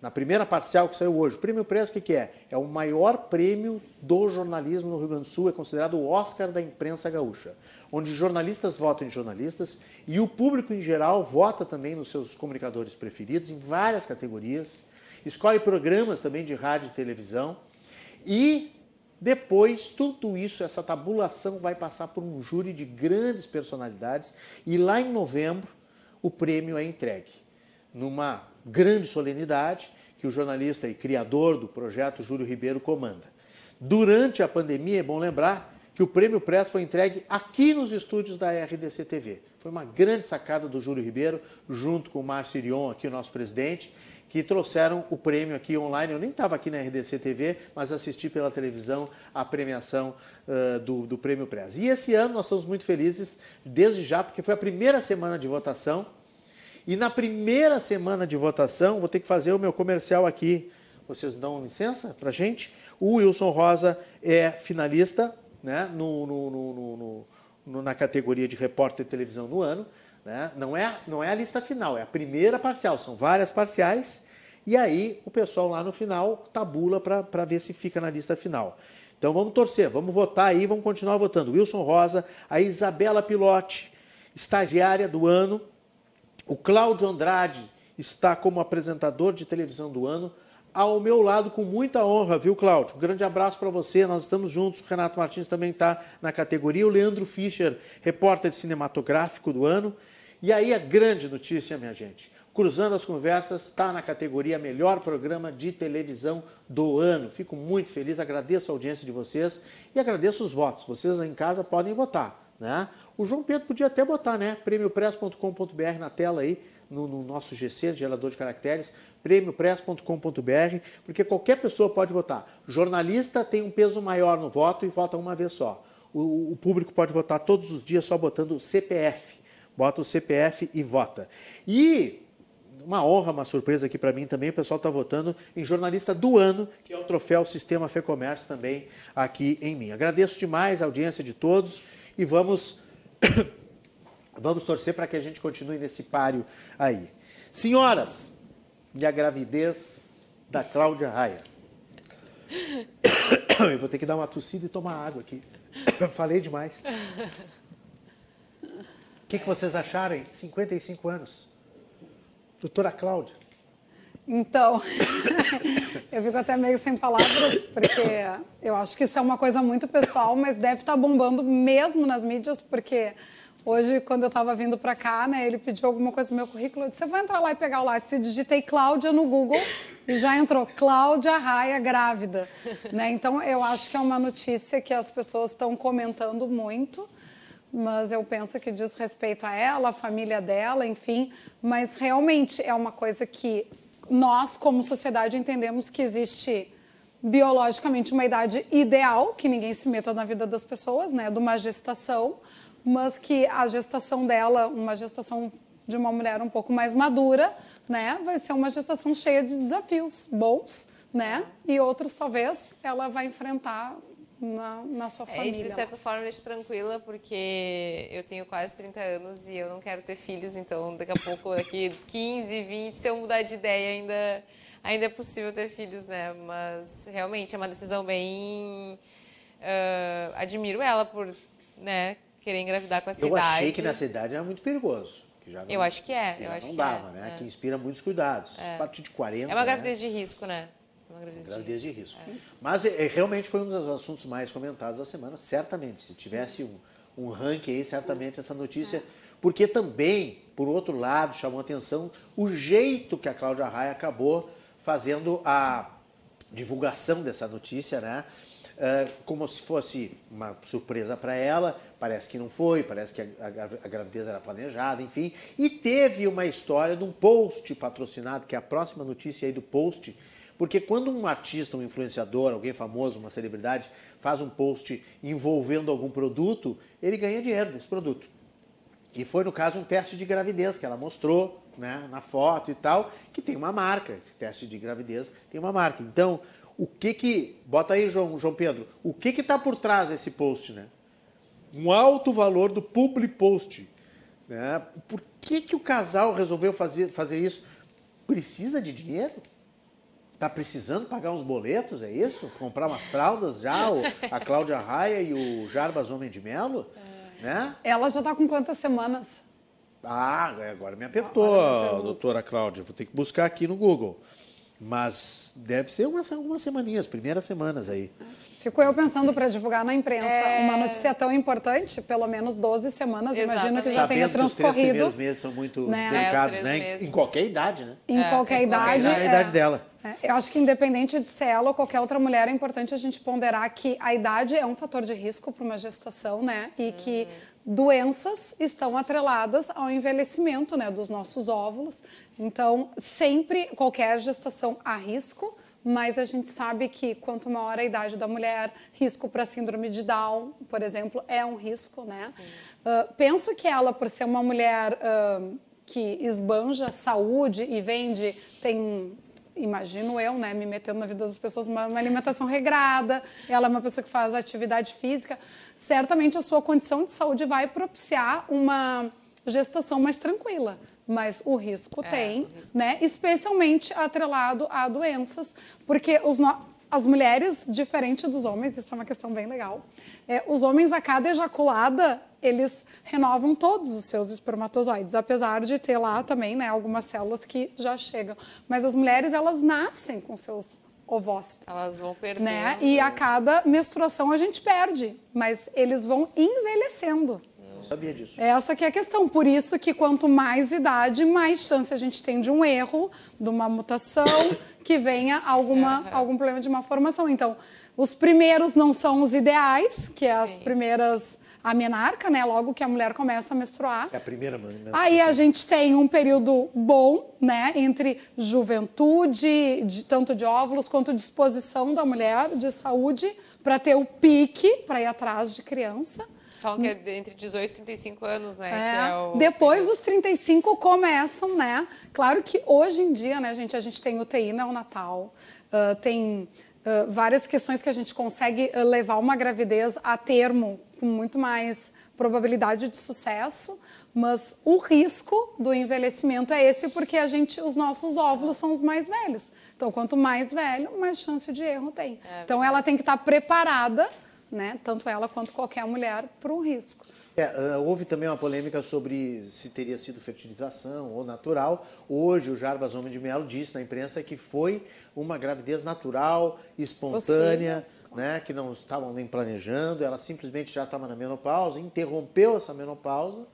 na primeira parcial que saiu hoje. O Prêmio Press, o que, que é? É o maior prêmio do jornalismo no Rio Grande do Sul, é considerado o Oscar da imprensa gaúcha, onde jornalistas votam em jornalistas e o público em geral vota também nos seus comunicadores preferidos em várias categorias, escolhe programas também de rádio e televisão e depois tudo isso, essa tabulação vai passar por um júri de grandes personalidades e lá em novembro o prêmio é entregue numa grande solenidade que o jornalista e criador do projeto Júlio Ribeiro comanda. Durante a pandemia, é bom lembrar que o Prêmio Press foi entregue aqui nos estúdios da RDC TV. Foi uma grande sacada do Júlio Ribeiro, junto com o Márcio Irion, aqui o nosso presidente, que trouxeram o prêmio aqui online. Eu nem estava aqui na RDC TV, mas assisti pela televisão a premiação uh, do, do Prêmio Prez. E esse ano nós estamos muito felizes, desde já, porque foi a primeira semana de votação. E na primeira semana de votação, vou ter que fazer o meu comercial aqui. Vocês dão licença para gente? O Wilson Rosa é finalista né, no, no, no, na categoria de repórter de televisão no ano. Né? Não, é, não é a lista final, é a primeira parcial, são várias parciais. E aí o pessoal lá no final tabula para ver se fica na lista final. Então vamos torcer, vamos votar aí, vamos continuar votando. Wilson Rosa, a Isabela Pilote, estagiária do ano. O Cláudio Andrade está como apresentador de televisão do ano. Ao meu lado, com muita honra, viu, Cláudio? Um grande abraço para você, nós estamos juntos. O Renato Martins também está na categoria. O Leandro Fischer, repórter cinematográfico do ano. E aí a grande notícia, minha gente. Cruzando as Conversas está na categoria Melhor Programa de Televisão do Ano. Fico muito feliz, agradeço a audiência de vocês e agradeço os votos. Vocês em casa podem votar. Né? O João Pedro podia até botar, né? prêmiopress.com.br na tela aí, no, no, nosso GC, gerador de caracteres, prêmiopress.com.br, porque qualquer pessoa pode votar. Jornalista tem um peso maior no voto e vota uma vez só. O, o público pode votar todos os dias só botando o CPF bota o CPF e vota. E uma honra, uma surpresa aqui para mim também, o pessoal está votando em jornalista do ano, que é o troféu Sistema Fê Comércio também aqui em mim. Agradeço demais a audiência de todos e vamos vamos torcer para que a gente continue nesse páreo aí. Senhoras, e a gravidez da Cláudia Raia. Eu vou ter que dar uma tossida e tomar água aqui. Falei demais que, que vocês acharam em 55 anos? Doutora Cláudia. Então, eu fico até meio sem palavras, porque eu acho que isso é uma coisa muito pessoal, mas deve estar tá bombando mesmo nas mídias, porque hoje, quando eu estava vindo para cá, né, ele pediu alguma coisa no meu currículo, eu disse, eu vou entrar lá e pegar o lápis, e digitei Cláudia no Google, e já entrou Cláudia Raia grávida. Né? Então, eu acho que é uma notícia que as pessoas estão comentando muito, mas eu penso que diz respeito a ela, a família dela, enfim. Mas realmente é uma coisa que nós, como sociedade, entendemos que existe biologicamente uma idade ideal, que ninguém se meta na vida das pessoas, né, de uma gestação, mas que a gestação dela, uma gestação de uma mulher um pouco mais madura, né, vai ser uma gestação cheia de desafios bons, né, e outros talvez ela vai enfrentar na, na sua família. É, isso, de certa forma, me deixa tranquila, porque eu tenho quase 30 anos e eu não quero ter filhos, então daqui a pouco, daqui 15, 20, se eu mudar de ideia, ainda, ainda é possível ter filhos, né? Mas realmente é uma decisão bem. Uh, admiro ela por né, querer engravidar com essa eu idade. Eu achei que nessa idade era muito perigoso. Não, eu acho que é. Que eu acho não que dava, é, né? É. Que inspira muitos cuidados. É. A partir de 40. É uma né? gravidez né? de risco, né? Uma gravidez, gravidez de risco. De risco. É. Mas é, realmente foi um dos assuntos mais comentados da semana, certamente. Se tivesse um, um ranking aí, certamente essa notícia. É. Porque também, por outro lado, chamou atenção o jeito que a Cláudia Raia acabou fazendo a divulgação dessa notícia, né? Uh, como se fosse uma surpresa para ela, parece que não foi, parece que a, a, a, gravidez era planejada, enfim. E teve uma história de um post patrocinado, que é a próxima notícia aí do post, porque quando um artista, um influenciador, alguém famoso, uma celebridade, faz um post envolvendo algum produto, ele ganha dinheiro nesse produto. E foi, no caso, um teste de gravidez que ela mostrou né, na foto e tal, que tem uma marca. Esse teste de gravidez tem uma marca. Então, o que que. Bota aí, João, João Pedro. O que que está por trás desse post, né? Um alto valor do public post. Né? Por que, que o casal resolveu fazer, fazer isso? Precisa de dinheiro? Tá precisando pagar uns boletos, é isso? Comprar umas fraldas já, o, a Cláudia Raia e o Jarbas Homem de Melo? É. Né? Ela já está com quantas semanas? Ah, agora me apertou, agora doutora Cláudia. Vou ter que buscar aqui no Google. Mas deve ser umas, algumas semaninhas, primeiras semanas aí. Fico eu pensando para divulgar na imprensa é... uma notícia tão importante, pelo menos 12 semanas, Exatamente. imagino que já tenha transcorrido. os três primeiros meses são muito né? delicados, é, né? Meses. Em qualquer idade, né? Em é, qualquer idade. Na idade dela. É, eu acho que independente de ser ela ou qualquer outra mulher, é importante a gente ponderar que a idade é um fator de risco para uma gestação, né? E que doenças estão atreladas ao envelhecimento, né, dos nossos óvulos. Então, sempre qualquer gestação há risco, mas a gente sabe que quanto maior a idade da mulher, risco para síndrome de Down, por exemplo, é um risco, né? Uh, penso que ela, por ser uma mulher uh, que esbanja saúde e vende, tem imagino eu, né, me metendo na vida das pessoas, uma, uma, alimentação regrada, ela é uma pessoa que faz atividade física, certamente a sua condição de saúde vai propiciar uma gestação mais tranquila. Mas o risco é, tem, o risco. né? Especialmente atrelado a doenças, porque os no... as mulheres, diferente dos homens, isso é uma questão bem legal. É, os homens, a cada ejaculada, eles renovam todos os seus espermatozoides, apesar de ter lá também né, algumas células que já chegam. Mas as mulheres, elas nascem com seus ovócitos. Elas vão perdendo. Né? E a cada menstruação a gente perde, mas eles vão envelhecendo. Não sabia disso. Essa que é a questão. Por isso que quanto mais idade, mais chance a gente tem de um erro, de uma mutação, que venha alguma, algum problema de uma formação. Então, os primeiros não são os ideais, que é as Sim. primeiras a menarca, né? Logo que a mulher começa a menstruar. É a primeira menstruação. Aí a gente tem um período bom, né? Entre juventude, de, tanto de óvulos quanto disposição da mulher, de saúde, para ter o pique, para ir atrás de criança. Falam que é entre 18 e 35 anos, né? É. É o... Depois dos 35 começam, né? Claro que hoje em dia, né, gente, a gente tem UTI neonatal, uh, tem uh, várias questões que a gente consegue levar uma gravidez a termo com muito mais probabilidade de sucesso, mas o risco do envelhecimento é esse porque a gente, os nossos óvulos são os mais velhos. Então, quanto mais velho, mais chance de erro tem. É, então, ela tem que estar preparada né? Tanto ela quanto qualquer mulher para um risco. É, houve também uma polêmica sobre se teria sido fertilização ou natural. Hoje o Jarbas Homem de Melo disse na imprensa que foi uma gravidez natural, espontânea, né, que não estavam nem planejando. Ela simplesmente já estava na menopausa, interrompeu essa menopausa,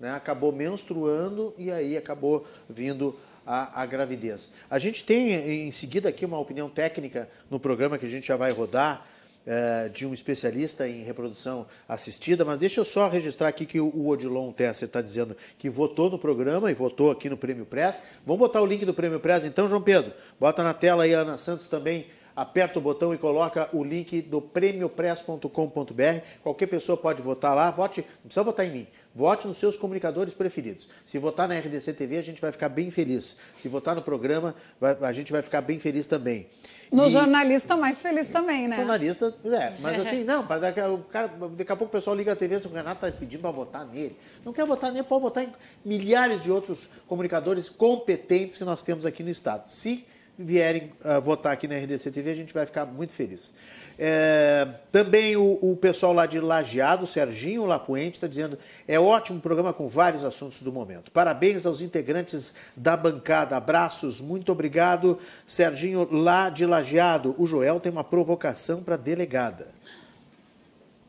né, acabou menstruando e aí acabou vindo a, a, gravidez. A gente tem em seguida aqui uma opinião técnica no programa que a gente já vai rodar é, de um especialista em reprodução assistida, mas deixa eu só registrar aqui que o Odilon Tesser está dizendo que votou no programa e votou aqui no Prêmio Press. Vamos botar o link do Prêmio Press então, João Pedro? Bota na tela aí a Ana Santos também aperta o botão e coloca o link do prêmiopress.com.br. Qualquer pessoa pode votar lá. Vote, não precisa votar em mim. Vote nos seus comunicadores preferidos. Se votar na RDC TV, a gente vai ficar bem feliz. Se votar no programa, a gente vai ficar bem feliz também. No e... jornalista, mais feliz também, né? Jornalista, é. Mas assim, não, para daqui, o cara, daqui a pouco o pessoal liga a TV o Renato está pedindo para votar nele. Não quer votar nele, pode votar em milhares de outros comunicadores competentes que nós temos aqui no Estado. Se vierem uh, votar aqui na RDC TV, a gente vai ficar muito feliz. É, também o, o, pessoal lá de Lajeado, Serginho Lapuente, está dizendo é ótimo programa com vários assuntos do momento. Parabéns aos integrantes da bancada. Abraços, muito obrigado, Serginho lá de Lajeado. O Joel tem uma provocação para a delegada,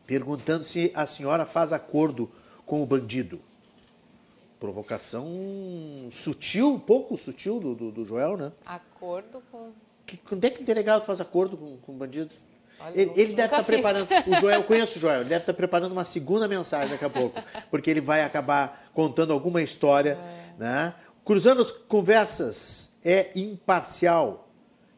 perguntando se a senhora faz acordo com o bandido provocação sutil, pouco sutil do, do, do Joel, né? Acordo com. Que, quando é que o delegado faz acordo com, com o bandido? Olha, ele, ele deve estar tá preparando. O Joel, eu conheço o Joel, ele deve estar tá preparando uma segunda mensagem daqui a pouco, porque ele vai acabar contando alguma história. É. Né? Cruzando as conversas é imparcial.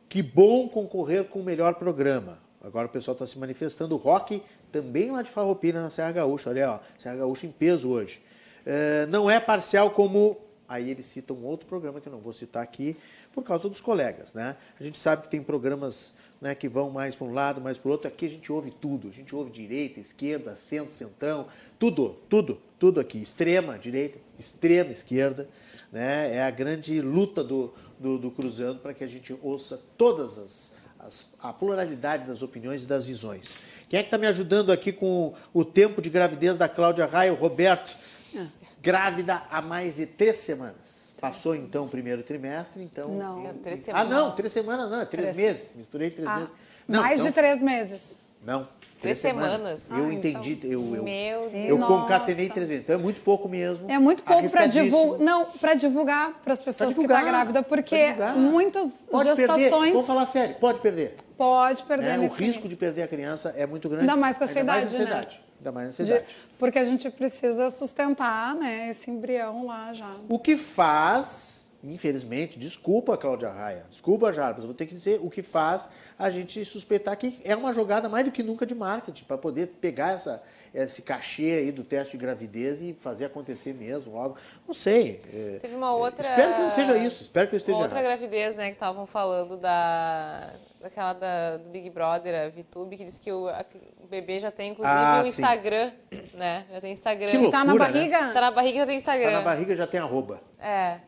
Que bom concorrer com o melhor programa. Agora o pessoal está se manifestando. O Rock também lá de Farroupilha, na Serra Gaúcha. Olha, ó, Serra Gaúcha em peso hoje. Eh, não é parcial como. Aí ele cita um outro programa que eu não vou citar aqui, por causa dos colegas. Né? A gente sabe que tem programas né, que vão mais para um lado, mais para o outro. Aqui a gente ouve tudo. A gente ouve direita, esquerda, centro, centrão, tudo, tudo, tudo aqui. Extrema direita, extrema esquerda. Né? É a grande luta do, do, do Cruzando para que a gente ouça todas as, as, a pluralidade das opiniões e das visões. Quem é que está me ajudando aqui com o tempo de gravidez da Cláudia Raia? O Roberto grávida há mais de três semanas. Passou então o primeiro trimestre, então. Não, três semanas. Ah, não, três semanas não, três, três. meses. Misturei três ah, meses. Não, mais então, de três meses. Não. Três semanas. Eu Ah, entendi, então. eu, eu, Meu Deus. eu concatenei três vezes. Então é muito pouco mesmo. É muito pouco para divulgar, não, para divulgar para as pessoas que divulgar, estão grávidas, pra porque muitas Pode perder, gestações vamos falar sério, pode perder. pode perder né? O risco início. de perder a criança é muito grande. Ainda mais com essa mais idade, nessa né? idade. Ainda mais nessa De- idade. porque a gente precisa sustentar, né, esse embrião lá já. O que faz, infelizmente, desculpa, Cláudia Raia, desculpa, Jarbas, vou ter que dizer o que faz a gente suspeitar que é uma jogada mais do que nunca de marketing, para poder pegar essa, esse cachê aí do teste de gravidez e fazer acontecer mesmo logo. Não sei. é, Teve uma outra. Espero que não seja isso, espero que eu esteja Uma outra errado. gravidez, né, que estavam falando da. Daquela da, do Big Brother, a VTube, que disse que o, a- o bebê já tem, inclusive, Ah, o sim. Instagram, né? Já tem Instagram. Que Tá na Loucura, né? barriga? Tá na barriga já tem Instagram. Tá na barriga já tem arroba. É.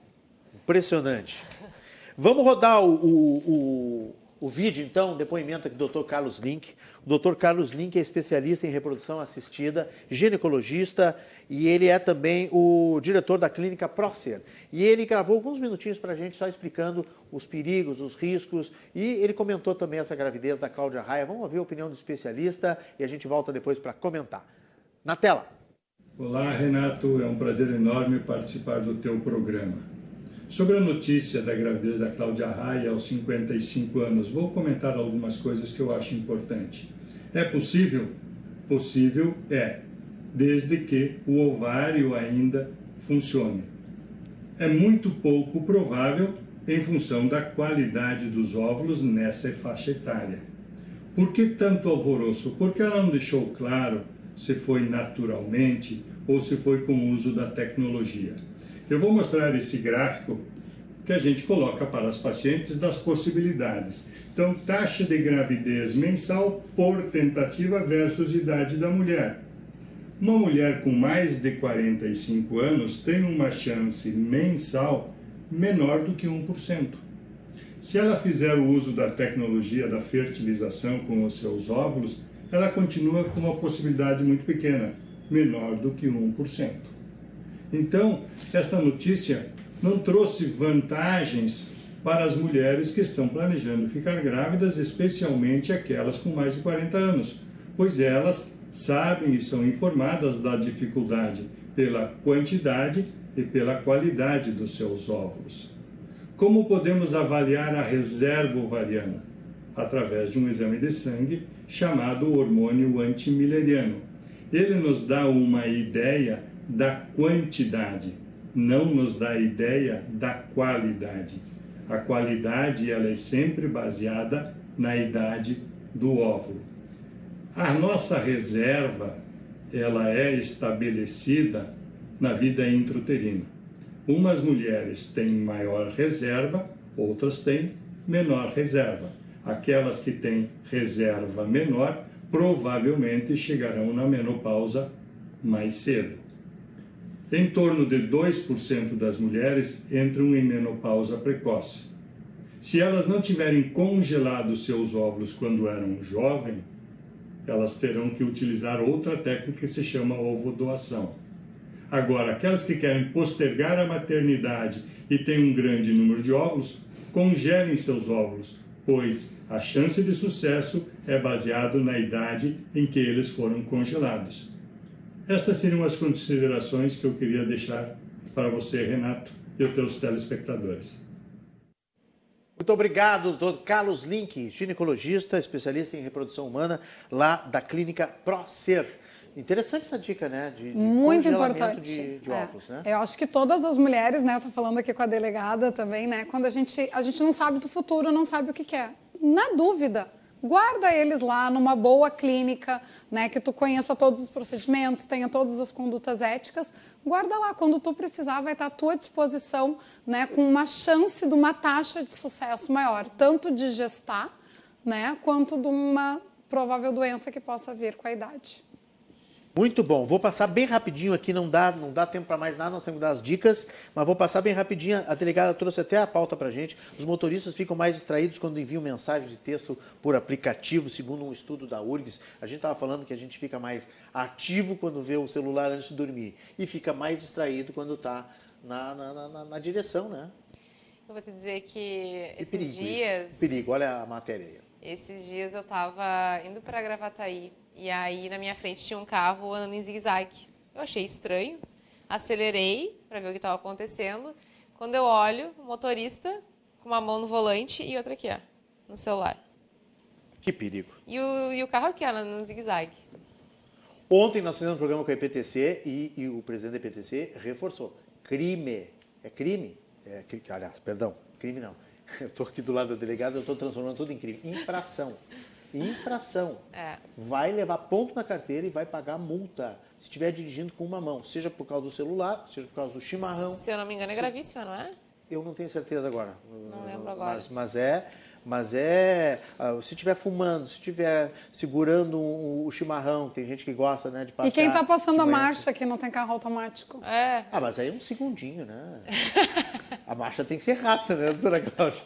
Impressionante. Vamos rodar o, o, o, o vídeo, então, depoimento aqui do Dr. Carlos Link. Dr. Carlos Link é especialista em reprodução assistida, ginecologista e ele é também o diretor da clínica Prócer. E ele gravou alguns minutinhos para a gente só explicando os perigos, os riscos e ele comentou também essa gravidez da Cláudia Raia. Vamos ouvir a opinião do especialista e a gente volta depois para comentar. Na tela. Olá, Renato. É um prazer enorme participar do teu programa. Sobre a notícia da gravidez da Cláudia Raia aos 55 anos, vou comentar algumas coisas que eu acho importante. É possível? Possível é, desde que o ovário ainda funcione. É muito pouco provável em função da qualidade dos óvulos nessa faixa etária. Por que tanto alvoroço? Porque ela não deixou claro se foi naturalmente ou se foi com o uso da tecnologia. Eu vou mostrar esse gráfico que a gente coloca para as pacientes das possibilidades. Então, taxa de gravidez mensal por tentativa versus idade da mulher. Uma mulher com mais de 45 anos tem uma chance mensal menor do que 1%. Se ela fizer o uso da tecnologia da fertilização com os seus óvulos, ela continua com uma possibilidade muito pequena, menor do que 1%. Então, esta notícia não trouxe vantagens para as mulheres que estão planejando ficar grávidas, especialmente aquelas com mais de 40 anos, pois elas sabem e são informadas da dificuldade pela quantidade e pela qualidade dos seus óvulos. Como podemos avaliar a reserva ovariana? Através de um exame de sangue chamado hormônio antimileriano. Ele nos dá uma ideia da quantidade, não nos dá ideia da qualidade. A qualidade ela é sempre baseada na idade do óvulo. A nossa reserva ela é estabelecida na vida intrauterina. Umas mulheres têm maior reserva, outras têm menor reserva. Aquelas que têm reserva menor provavelmente chegarão na menopausa mais cedo. Em torno de 2% das mulheres entram em menopausa precoce. Se elas não tiverem congelado seus óvulos quando eram jovens, elas terão que utilizar outra técnica que se chama ovodoação. Agora, aquelas que querem postergar a maternidade e têm um grande número de óvulos, congelem seus óvulos, pois a chance de sucesso é baseado na idade em que eles foram congelados. Estas seriam as considerações que eu queria deixar para você, Renato, e os teus telespectadores. Muito obrigado, doutor Carlos Link, ginecologista, especialista em reprodução humana, lá da clínica ProSer. Interessante essa dica, né? De, de Muito importante. de, de É. óvulos, né? Eu acho que todas as mulheres, né? Tô falando aqui com a delegada também, né? Quando a gente, a gente não sabe do futuro, não sabe o que quer. Na dúvida, guarda eles lá numa boa clínica, né? Que tu conheça todos os procedimentos, tenha todas as condutas éticas. Guarda lá, quando tu precisar, vai estar à tua disposição, né? Com uma chance de uma taxa de sucesso maior, tanto de gestar, né? Quanto de uma provável doença que possa vir com a idade. Muito bom. Vou passar bem rapidinho aqui, não dá, não dá tempo para mais nada, nós temos que dar as dicas, mas vou passar bem rapidinho. A delegada trouxe até a pauta para gente. Os motoristas ficam mais distraídos quando enviam mensagem de texto por aplicativo, segundo um estudo da URGS. A gente estava falando que a gente fica mais ativo quando vê o celular antes de dormir e fica mais distraído quando está na, na, na- na direção, né? Eu vou te dizer que esses perigo isso. dias. Perigo, olha a matéria aí. Esses dias eu tava indo para Gravataí e aí na minha frente tinha um carro andando em zigue-zague. Eu achei estranho, acelerei para ver o que estava acontecendo. Quando eu olho, o motorista com uma mão no volante e outra aqui, ó, no celular. Que perigo. E o, e o carro aqui, ó, no zigue-zague. Ontem nós fizemos um programa com a EPTC e, e o presidente da EPTC reforçou. Crime. É crime? É, aliás, perdão, crime não. Eu estou aqui do lado da delegada, eu estou transformando tudo em crime. Infração. Infração. É. Vai levar ponto na carteira e vai pagar multa se estiver dirigindo com uma mão, seja por causa do celular, seja por causa do chimarrão. Se eu não me engano, é gravíssima, não é? Eu não tenho certeza agora. Não lembro agora. Mas, mas é, mas é, ah, se estiver fumando, se estiver segurando o, o chimarrão, tem gente que gosta, né, de passar. E quem está passando a marcha que não tem carro automático? É. Ah, mas aí é um segundinho, né? a marcha tem que ser rápida, né, doutora Cláudia?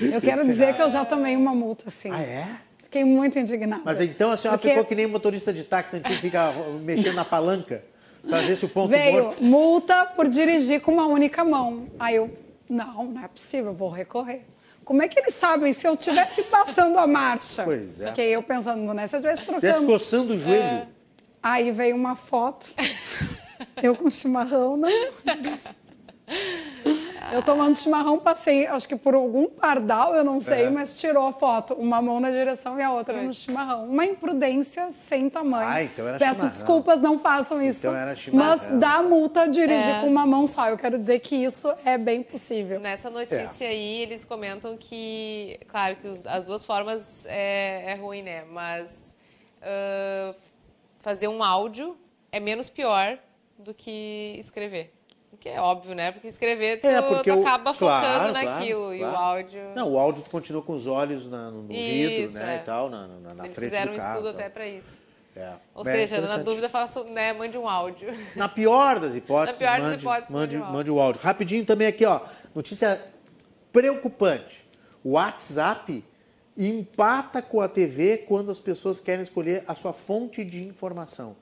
Eu quero dizer que eu já tomei uma multa, assim. Ah, é? Fiquei muito indignada. Mas então a senhora Porque ficou que nem motorista de táxi antigo, fica mexendo na palanca para ver se o ponto Veio morto... multa por dirigir com uma única mão. Aí eu, não, não é possível, eu vou recorrer. Como é que eles sabem se eu estivesse passando a marcha? Pois é. Fiquei eu pensando, né? Se eu estivesse Estivesse trocando. coçando o joelho. É. Aí veio uma foto, eu com chimarrão, não. Eu tomando chimarrão, passei, acho que por algum pardal, eu não sei, É. mas tirou a foto. Uma mão na direção e a outra no chimarrão. Uma imprudência sem tamanho. Ah, então era Peço chimarrão. desculpas, não façam isso. Então era chimarrão. mas dá multa dirigir É. com uma mão só. Eu quero dizer que isso é bem possível. Nessa notícia aí, eles comentam que, claro, que os- as duas formas é, é ruim, né? Mas ah, fazer um áudio é menos pior do que escrever. Que é óbvio, né? Porque escrever tu, É, porque tu acaba claro, focando claro, naquilo. E o claro. áudio. Não, o áudio tu continua com os olhos na- no, no vidro, Isso, né, é. e tal, na, na, na Eles frente fizeram do um carro. estudo até para isso. É. Ou É seja, na dúvida, faça, né, mande um áudio. Na pior das hipóteses, Na pior das mande, hipóteses, mande, mande áudio. mande o áudio. Rapidinho também aqui, ó. Notícia preocupante. O WhatsApp empata com a TV quando as pessoas querem escolher a sua fonte de informação.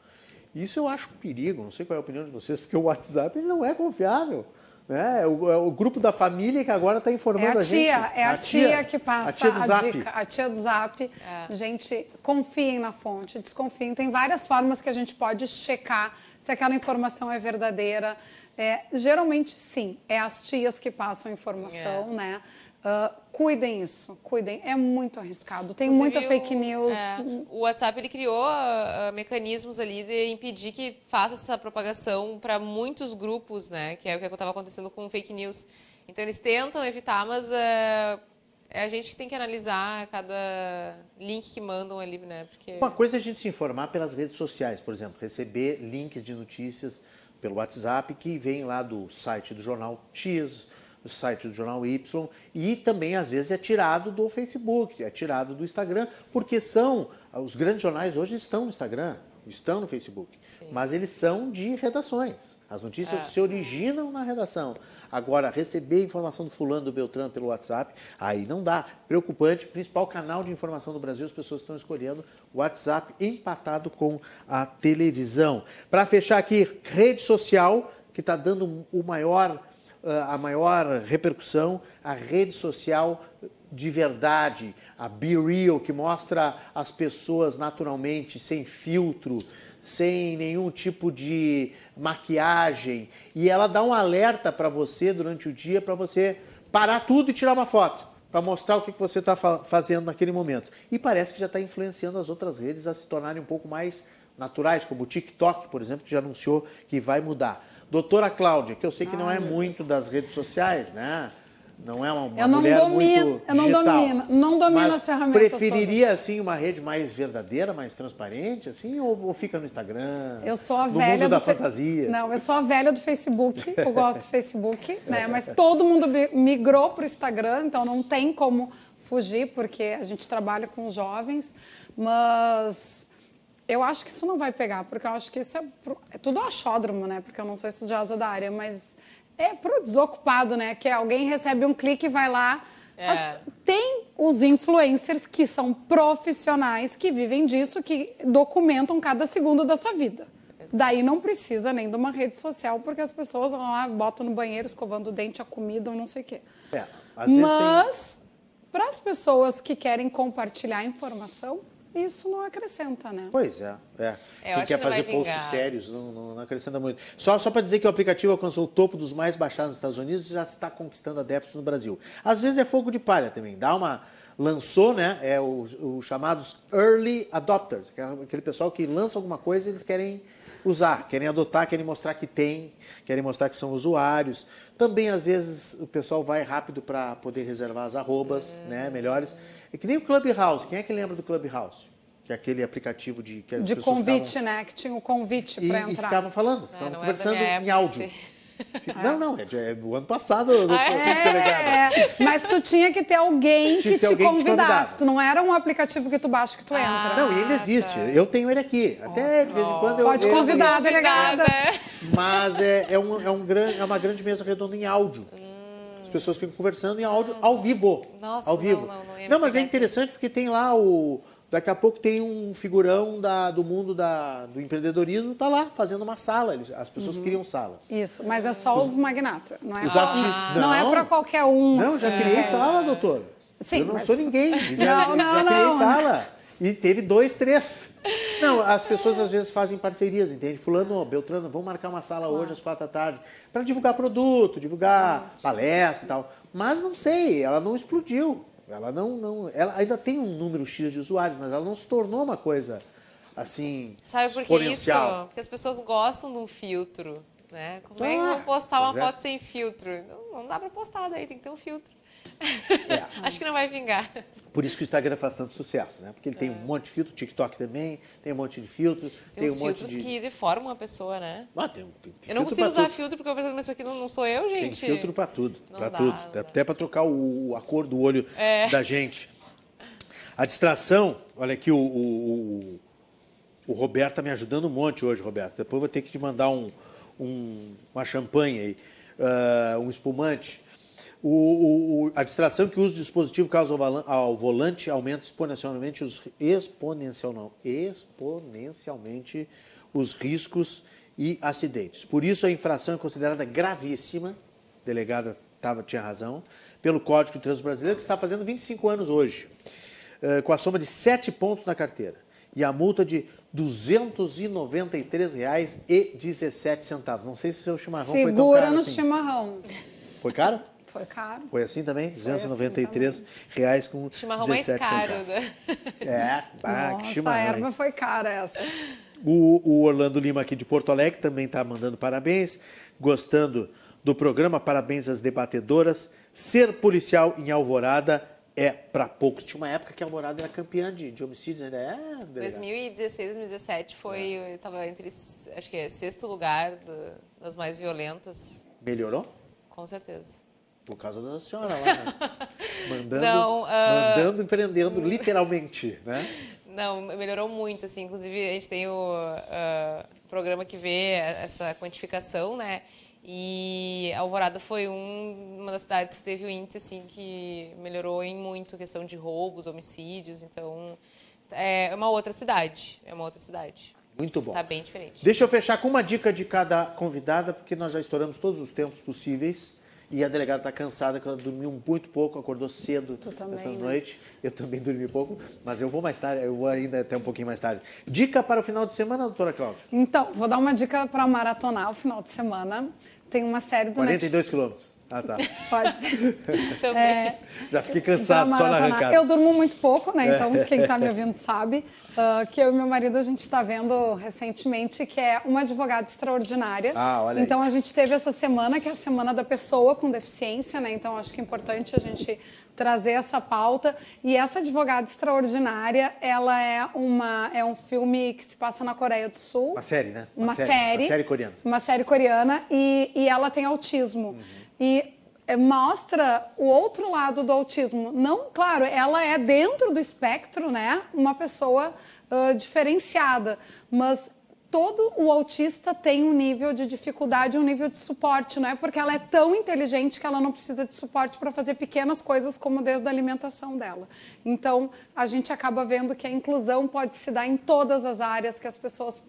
Isso eu acho um perigo, não sei qual é a opinião de vocês, porque o WhatsApp ele não é confiável. Né? É o, é o grupo da família que agora está informando É a gente. tia, é a, tia, que passa a, tia do a Zap. dica, a tia do Zap. É. Gente, confiem na fonte, desconfiem. Tem várias formas que a gente pode checar se aquela informação é verdadeira. É, geralmente, sim, é as tias que passam a informação, É. né? Ah, cuidem isso, cuidem. É muito arriscado. Tem Inclusive, muita fake news. é, o WhatsApp ele criou ah, mecanismos ali de impedir que faça essa propagação para muitos grupos, né? Que é o que estava acontecendo com fake news. Então eles tentam evitar, mas é, é a gente que tem que analisar cada link que mandam ali, né? Porque Uma coisa é a gente se informar pelas redes sociais, por exemplo, receber links de notícias pelo WhatsApp que vem lá do site do jornal X, do site do jornal Y e também às vezes é tirado do Facebook, é tirado do Instagram, porque são os grandes jornais hoje estão no Instagram, estão no Facebook, mas eles são de redações. As notícias se originam na redação. Agora, receber informação do fulano, do Beltrano pelo WhatsApp, aí não dá. Preocupante, principal canal de informação do Brasil, as pessoas estão escolhendo o WhatsApp empatado com a televisão. Para fechar aqui, rede social, que está dando o maior, ah, a maior repercussão, a rede social de verdade, a Be Real, que mostra as pessoas naturalmente, sem filtro, sem nenhum tipo de maquiagem. E ela dá um alerta para você durante o dia para você parar tudo e tirar uma foto. Para mostrar o que que você está fazendo naquele momento. E parece que já está influenciando as outras redes a se tornarem um pouco mais naturais, como o TikTok, por exemplo, que já anunciou que vai mudar. Doutora Cláudia, que eu sei que não é muito das redes sociais, né? Não é uma, uma Eu não mulher domino- muito eu não digital, domino- não domino as ferramentas preferiria assim uma rede mais verdadeira, mais transparente, assim, ou, ou fica no Instagram? Eu sou a no velha mundo da do fe- fantasia. Não, eu sou a velha do Facebook. Eu gosto do Facebook, né? Mas todo mundo mi- migrou para o Instagram, então não tem como fugir, porque a gente trabalha com jovens. Mas eu acho que isso não vai pegar, porque eu acho que isso é, pro- é tudo achódromo, né? Porque eu não sou estudiosa da área, mas é pro desocupado, né? Que alguém recebe um clique e vai lá. É. As- tem os influencers que são profissionais, que vivem disso, que documentam cada segundo da sua vida. Daí não precisa nem de uma rede social, porque as pessoas vão lá, botam no banheiro, escovando o dente, a comida, ou não sei o quê. É, vezes tem- Mas, para as pessoas que querem compartilhar informação, isso não acrescenta, né? Pois é. é. É, Quem quer que fazer posts sérios não, não- não acrescenta muito. Só, só para dizer que o aplicativo alcançou o topo dos mais baixados nos Estados Unidos e já está conquistando adeptos no Brasil. Às vezes é fogo de palha também. Dá uma. Lançou, né? É os os chamados early adopters, que é aquele pessoal que lança alguma coisa e eles querem usar, querem adotar, querem mostrar que tem, querem mostrar que são usuários. Também, às vezes, o pessoal vai rápido para poder reservar as arrobas, né? Melhores. É que nem o Clubhouse. Quem é que lembra do Clubhouse? Que é aquele aplicativo de que as De convite, ficavam- né? Que tinha o convite e, para e entrar. ficavam falando, É, ficavam não da conversando em áudio. Não, não, é, de- é do ano passado, do, Ah, é? delegado. É, mas tu tinha que ter alguém que que ter te alguém que te convidasse. Tu não era um aplicativo que tu baixa que tu entra. Não, e ainda existe. Eu tenho ele aqui. Até de vez em quando eu Pode eu- convidar a Convidada. delegada. Mas é, é, um, é, um gran, é uma grande mesa redonda em áudio. As pessoas ficam conversando em áudio ao vivo. Nossa, ao não, vivo. não, não me Não, mas é pegar interessante porque tem lá o. Daqui a pouco tem um figurão da, do mundo da, do empreendedorismo, tá lá fazendo uma sala. Eles, as pessoas Uhum. criam salas. Isso, mas é só os magnatas. Não é, Os pra, ati- não é Não. pra qualquer um. Não, já criei sala, doutor. Sim, eu não mas- sou ninguém. Já, Não, já não, criei não. sala. E teve dois, três. Não, as pessoas às vezes fazem parcerias, entende? Fulano, Beltrano, vamos marcar uma sala hoje às quatro da tarde para divulgar produto, divulgar palestra e tal. Mas não sei, ela não explodiu. Ela não, não, ela ainda tem um número X de usuários, mas ela não se tornou uma coisa assim Sabe por que isso? Porque as pessoas gostam de um filtro, né? Como é que eu Ah, vou postar uma é. foto sem filtro? Não, não dá pra postar daí, tem que ter um filtro. É. Acho que não vai vingar. Por isso que o Instagram faz tanto sucesso, né? Porque ele tem um monte de filtro, TikTok também, tem um monte de filtro, Tem, tem, um monte filtros de. que deformam a pessoa, né? Ah, tem, tem Eu não consigo usar tudo. filtro porque eu penso, mas isso aqui não, não sou eu, Tem gente. filtro pra tudo, dá, tudo. dá. Até pra trocar o, a cor do olho É. da gente. A distração, olha aqui, o, o, o- Roberto tá me ajudando um monte hoje, Roberto. Depois eu vou ter que te mandar um, um- uma champanhe aí, ah, um espumante. O, o- a distração que o uso do dispositivo causa ao, volante aumenta exponencialmente os exponencial não, exponencialmente os riscos e acidentes. Por isso a infração é considerada gravíssima. A delegada tava, tinha razão pelo Código de Trânsito Brasileiro que está fazendo 25 anos hoje, eh, com a soma de 7 pontos na carteira e a multa de R$ 293,17. Não sei se o seu chimarrão foi tão Segura caro no assim. chimarrão. Foi caro? Foi caro. Foi assim também? R$ assim 293 reais com Chimarrão mais 17 caro. centavos. né? É, bah, que Nossa, a chimarrão. erva hein? foi cara essa. O, o Orlando Lima aqui de Porto Alegre também está mandando parabéns, gostando do programa. Parabéns às debatedoras. Ser policial em Alvorada é para poucos. Tinha uma época que a Alvorada era campeã de, de homicídios, ainda é. delegado? 2016, 2017 foi, É. eu tava entre, acho que é sexto lugar do- das mais violentas, Melhorou? com certeza. Por causa da senhora lá, né? Mandando, Não, ah, mandando empreendendo, literalmente, né? Não, melhorou muito, assim. Inclusive, a gente tem o ah, programa que vê essa quantificação, né? E Alvorada foi um- uma das cidades que teve o índice, assim, que melhorou em muito questão de roubos, homicídios. Então, é uma outra cidade. É uma outra cidade. Muito bom. Tá bem diferente. Deixa eu fechar com uma dica de cada convidada, porque nós já estouramos todos os tempos possíveis. E a delegada está cansada, que ela dormiu muito pouco, acordou cedo também, essa né? noite. Eu também dormi pouco, mas eu vou mais tarde, eu vou ainda até um pouquinho mais tarde. Dica para o final de semana, doutora Cláudia? Então, vou dar uma dica para maratonar o final de semana. Tem uma série do 42 quilômetros. Ah, tá. Pode ser. Também. É, Já fiquei cansado só na arrancada. Eu durmo muito pouco, né? Então, quem está me ouvindo sabe ah, que eu e meu marido a gente está vendo recentemente que é uma advogada extraordinária. Ah, olha aí. Então, a gente teve essa semana, que é a semana da pessoa com deficiência, né? Então, acho que é importante a gente trazer essa pauta. E essa advogada extraordinária, ela é uma é um filme que se passa na Coreia do Sul. Uma série, né? Uma, série. Uma série coreana. Uma série coreana e, e ela tem autismo. E é, mostra o outro lado do autismo. Não, claro, ela é dentro do espectro, né? Uma pessoa ah, diferenciada, mas todo o autista tem um nível de dificuldade, um nível de suporte, não é porque ela é tão inteligente que ela não precisa de suporte para fazer pequenas coisas como desde a alimentação dela. Então, a gente acaba vendo que a inclusão pode se dar em todas as áreas, que as pessoas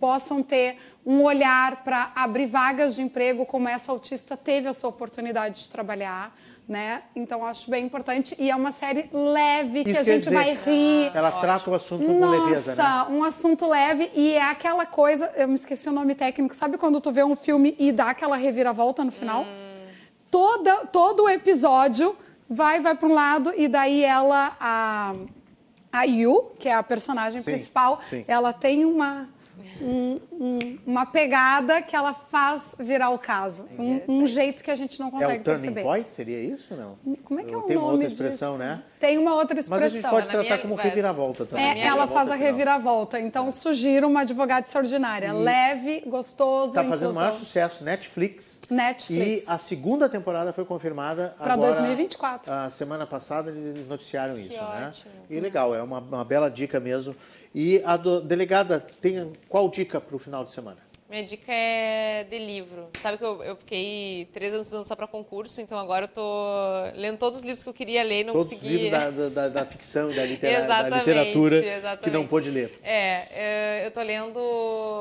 possam ter um olhar para abrir vagas de emprego, como essa autista teve a sua oportunidade de trabalhar. Né? Então acho bem importante e é uma série leve que Isso a quer gente dizer, vai rir. Ela trata o assunto com Nossa, leveza, né? um assunto leve e é aquela coisa, eu me esqueci o nome técnico, sabe quando tu vê um filme e dá aquela reviravolta no final? Toda, todo o episódio vai, vai para um lado e daí ela, a, a Yu, que é a personagem Sim, principal, sim. ela tem uma, um- um- uma pegada que ela faz virar o caso. Um, um jeito que a gente não É consegue o turning perceber. point, seria isso não? Como é que é o Tem uma nome outra expressão, disso? né? Tem uma outra Mas expressão. a gente pode tratar minha- como vai- reviravolta também. É, ela faz a final. reviravolta. Então, sugiro uma advogada extraordinária. Leve, gostoso, Está Tá fazendo o inclusão. maior sucesso, Netflix. Netflix. E a segunda temporada foi confirmada Pra agora, 2024. A semana passada eles noticiaram isso, né? ótimo. E legal, é uma, uma bela dica mesmo. E a do- delegada tem qual dica para o final de semana? Minha dica é de livro. Sabe que eu, eu fiquei três anos estudando só para concurso, então agora eu tô lendo todos os livros que eu queria ler e não Todos os consegui. livros da, da- da- ficção, da, litera- da Exatamente, literatura que exatamente. não pôde ler. É, é, eu tô lendo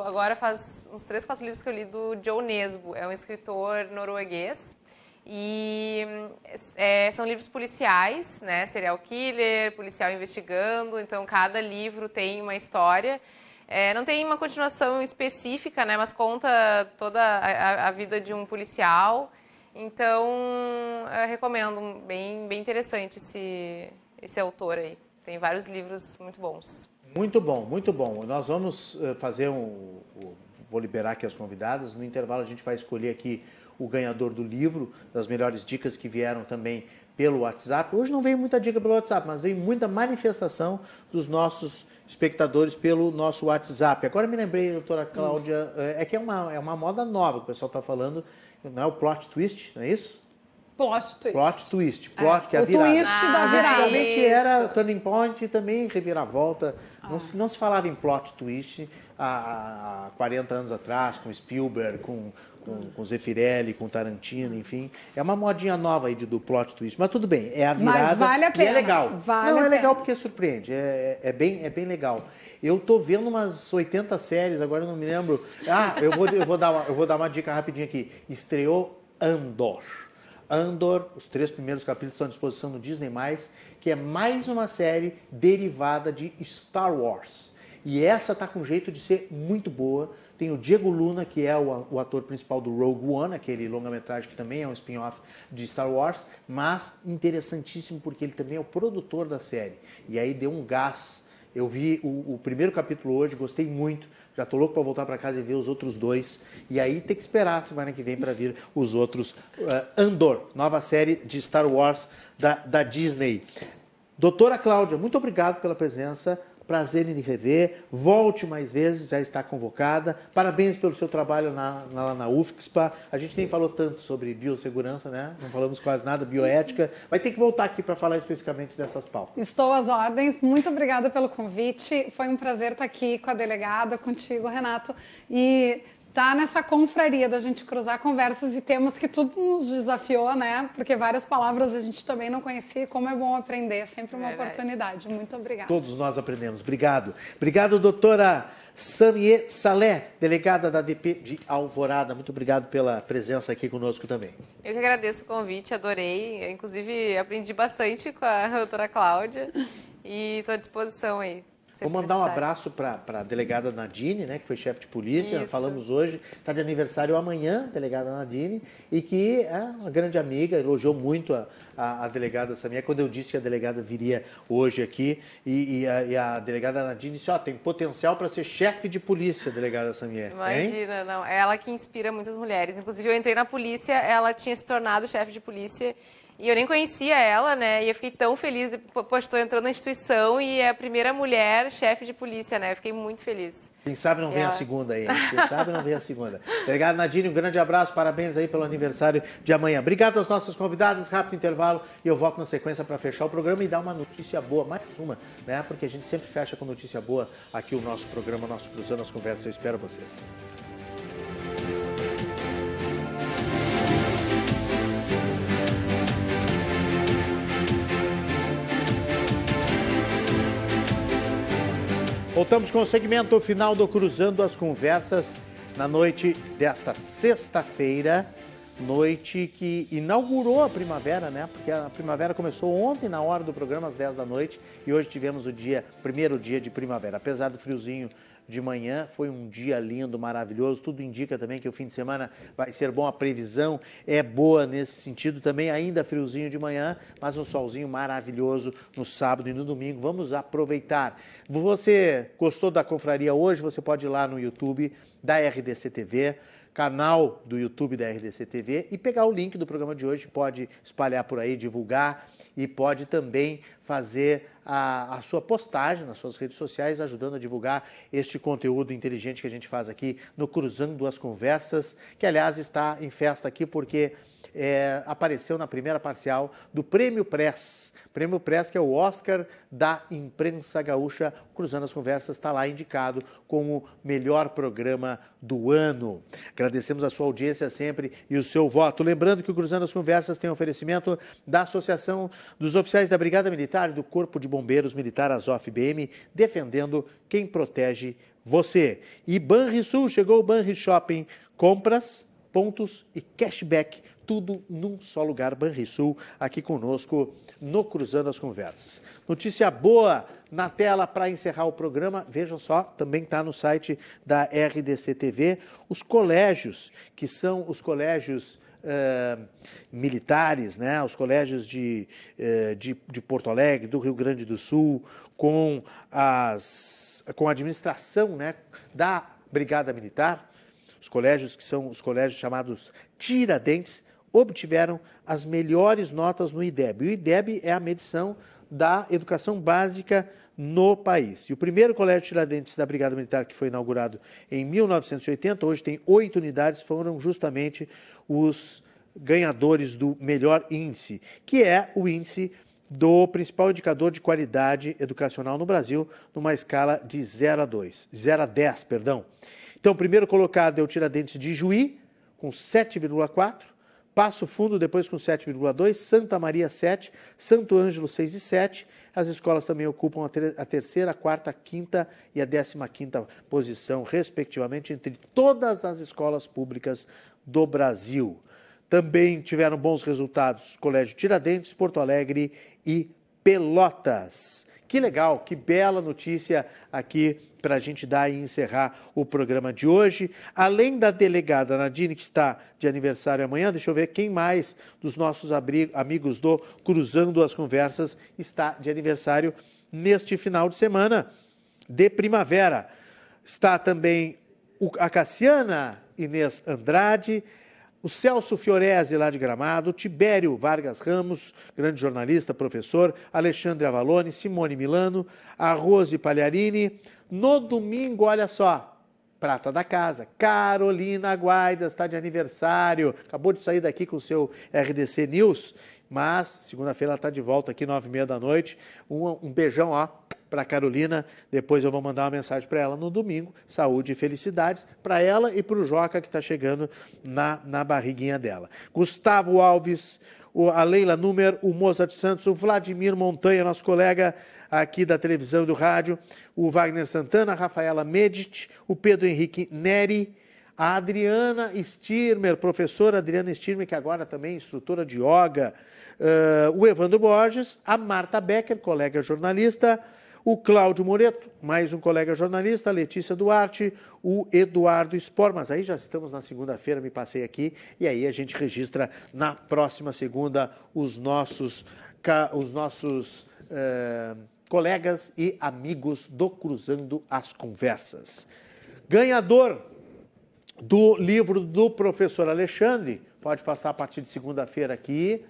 agora faz uns três, quatro livros que eu li do Joe Nesbo, é um escritor norueguês. E é, são livros policiais, né? Serial killer, policial investigando. Então cada livro tem uma história. É, não tem uma continuação específica, né? Mas conta toda a, a- vida de um policial. Então recomendo, bem, bem interessante esse, esse autor aí. Tem vários livros muito bons. Muito bom, muito bom. Nós vamos eh, fazer um. Vou liberar aqui as convidadas. No intervalo, a gente vai escolher aqui o ganhador do livro, das melhores dicas que vieram também pelo WhatsApp. Hoje não veio muita dica pelo WhatsApp, mas veio muita manifestação dos nossos espectadores pelo nosso WhatsApp. Agora me lembrei, doutora Cláudia, eh, é que é uma, é uma moda nova que o pessoal está falando, não é o plot twist, não é isso? Plot twist. Plot twist, plot que é a o virada. twist da Ah, virada. Antigamente Isso. era Turning Point e também reviravolta. Não, se, não se falava em plot twist há, há 40 anos atrás, com Spielberg, com, com, com Zeffirelli, com Tarantino, enfim. É uma modinha nova aí de, do plot twist. Mas tudo bem, é a Mas virada. vale a e pena, é legal. vale não, é legal porque surpreende. É, é, é bem, é bem legal. Eu tô vendo umas 80 séries, agora eu não me lembro. Ah, eu vou, eu vou, dar, uma, eu vou dar uma dica rapidinho aqui. Estreou Andor. Andor, os três primeiros capítulos estão à disposição no Disney+, que é mais uma série derivada de Star Wars. E essa tá com jeito de ser muito boa. Tem o Diego Luna, que é o, ator principal do Rogue One, aquele longa-metragem que também é um spin-off de Star Wars, mas interessantíssimo porque ele também é o produtor da série. E aí deu um gás. Eu vi o, o primeiro capítulo hoje, gostei muito. Já tô louco para voltar para casa e ver os outros dois. E aí tem que esperar a semana que vem para vir os outros. Uh, Andor, nova série de Star Wars da, da Disney. Doutora Cláudia, muito obrigado pela presença. Prazer em lhe rever. Volte mais vezes, já está convocada. Parabéns pelo seu trabalho na, na, na UFSPA. A gente nem falou tanto sobre biossegurança, né? Não falamos quase nada, bioética. Vai ter que voltar aqui para falar especificamente dessas pautas. Estou às ordens. Muito obrigada pelo convite. Foi um prazer estar aqui com a delegada, contigo, Renato. E tá nessa confraria da gente cruzar conversas e temas que tudo nos desafiou, né? Porque várias palavras a gente também não conhecia. e Como é bom aprender. Sempre uma Verdade. oportunidade. Muito obrigada. Todos nós aprendemos. Obrigado. Obrigado, doutora Samie Salé, delegada da DP de Alvorada. Muito obrigado pela presença aqui conosco também. Eu que agradeço o convite, adorei. Eu, inclusive, aprendi bastante com a doutora Cláudia e estou à disposição aí. Vou mandar um necessário. abraço para a delegada Nadine, né, que foi chefe de polícia, Isso. falamos hoje, está de aniversário amanhã, delegada Nadine, e que é uma grande amiga, elogiou muito a, a, a delegada Samia, quando eu disse que a delegada viria hoje aqui, e, e a, e a delegada Nadine disse, ó, tem potencial para ser chefe de polícia, delegada Samia. Hein? Imagina, não. É ela que inspira muitas mulheres. Inclusive, eu entrei na polícia, ela tinha se tornado chefe de polícia e eu nem conhecia ela, né? E eu fiquei tão feliz, poxa, estou entrando na instituição e é a primeira mulher chefe de polícia, né? Eu fiquei muito feliz. Quem sabe não vem a Ela. segunda aí. hein? Quem sabe não vem a segunda. Delegado Nadine, um grande abraço, parabéns aí pelo aniversário de amanhã. Obrigado aos nossos convidados, rápido intervalo e eu volto na sequência para fechar o programa e dar uma notícia boa, mais uma, né? Porque a gente sempre fecha com notícia boa aqui o nosso programa, nosso Cruzando as Conversas. Eu espero vocês. Voltamos com o segmento final do Cruzando as Conversas na noite desta sexta-feira, noite que inaugurou a primavera, né? Porque a primavera começou ontem na hora do programa às 10 da noite e hoje tivemos o dia, primeiro dia de primavera. Apesar do friozinho de manhã. Foi um dia lindo, maravilhoso. Tudo indica também que o fim de semana vai ser bom. A previsão é boa nesse sentido também. Ainda friozinho de manhã, mas um solzinho maravilhoso no sábado e no domingo. Vamos aproveitar. Você gostou da confraria hoje? Você pode ir lá no YouTube da RDC TV canal do YouTube da RDC TV e pegar o link do programa de hoje, pode espalhar por aí, divulgar e pode também fazer a, a, sua postagem nas suas redes sociais, ajudando a divulgar este conteúdo inteligente que a gente faz aqui no Cruzando as Conversas, que aliás está em festa aqui porque é, apareceu na primeira parcial do Prêmio Press. Prêmio Press, que é o Oscar da imprensa gaúcha. Cruzando as Conversas está lá indicado como melhor programa do ano. Agradecemos a sua audiência sempre e o seu voto. Lembrando que o Cruzando as Conversas tem oferecimento da Associação dos Oficiais da Brigada Militar e do Corpo de Bombeiros Militar Azof BM, defendendo quem protege você. E Banrisul, chegou o Banri Shopping. Compras, pontos e cashback tudo num só lugar, Banrisul, aqui conosco no Cruzando as Conversas. Notícia boa na tela para encerrar o programa, vejam só, também está no site da RDC TV, os colégios, que são os colégios uh, militares, né, os colégios de, uh, de, de Porto Alegre, do Rio Grande do Sul, com, as, com a administração né, da Brigada Militar, os colégios que são os colégios chamados Tiradentes, obtiveram as melhores notas no IDEB. O IDEB é a medição da educação básica no país. E o primeiro colégio Tiradentes da Brigada Militar, que foi inaugurado em 1980, hoje tem oito unidades, foram justamente os ganhadores do melhor índice, que é o índice do principal indicador de qualidade educacional no Brasil, numa escala de 0 a 2, 0 a 10, perdão. Então, primeiro colocado é o Tiradentes de Juí, com 7,4. Passo Fundo, depois com 7,2, Santa Maria 7, Santo Ângelo 6 e 7. As escolas também ocupam a, terceira, a quarta, a quinta e a décima quinta posição, respectivamente, entre todas as escolas públicas do Brasil. Também tiveram bons resultados Colégio Tiradentes, Porto Alegre e Pelotas. Que legal, que bela notícia aqui para a gente dar e encerrar o programa de hoje. Além da delegada Nadine, que está de aniversário amanhã, deixa eu ver quem mais dos nossos amigos do Cruzando as Conversas está de aniversário neste final de semana de primavera. Está também a Cassiana Inês Andrade, o Celso Fiorese, lá de Gramado, Tibério Vargas Ramos, grande jornalista, professor, Alexandre Avalone, Simone Milano, a Rose Pagliarini. No domingo, olha só, prata da casa, Carolina Guaida está de aniversário, acabou de sair daqui com o seu RDC News, mas segunda-feira ela está de volta aqui, nove e meia da noite. Um, um beijão, ó para Carolina. Depois eu vou mandar uma mensagem para ela no domingo. Saúde e felicidades para ela e para o Joca que está chegando na, na barriguinha dela. Gustavo Alves, o, a Leila Númer, o Mozart Santos, o Vladimir Montanha, nosso colega aqui da televisão e do rádio, o Wagner Santana, a Rafaela Medit, o Pedro Henrique Neri, a Adriana Stirmer, professora Adriana Stirmer, que agora também é instrutora de yoga, uh, o Evandro Borges, a Marta Becker, colega jornalista, o Cláudio Moreto, mais um colega jornalista, a Letícia Duarte, o Eduardo Spor, mas aí já estamos na segunda-feira, me passei aqui, e aí a gente registra na próxima segunda os nossos, os nossos uh, colegas e amigos do Cruzando as Conversas. Ganhador do livro do professor Alexandre, pode passar a partir de segunda-feira aqui,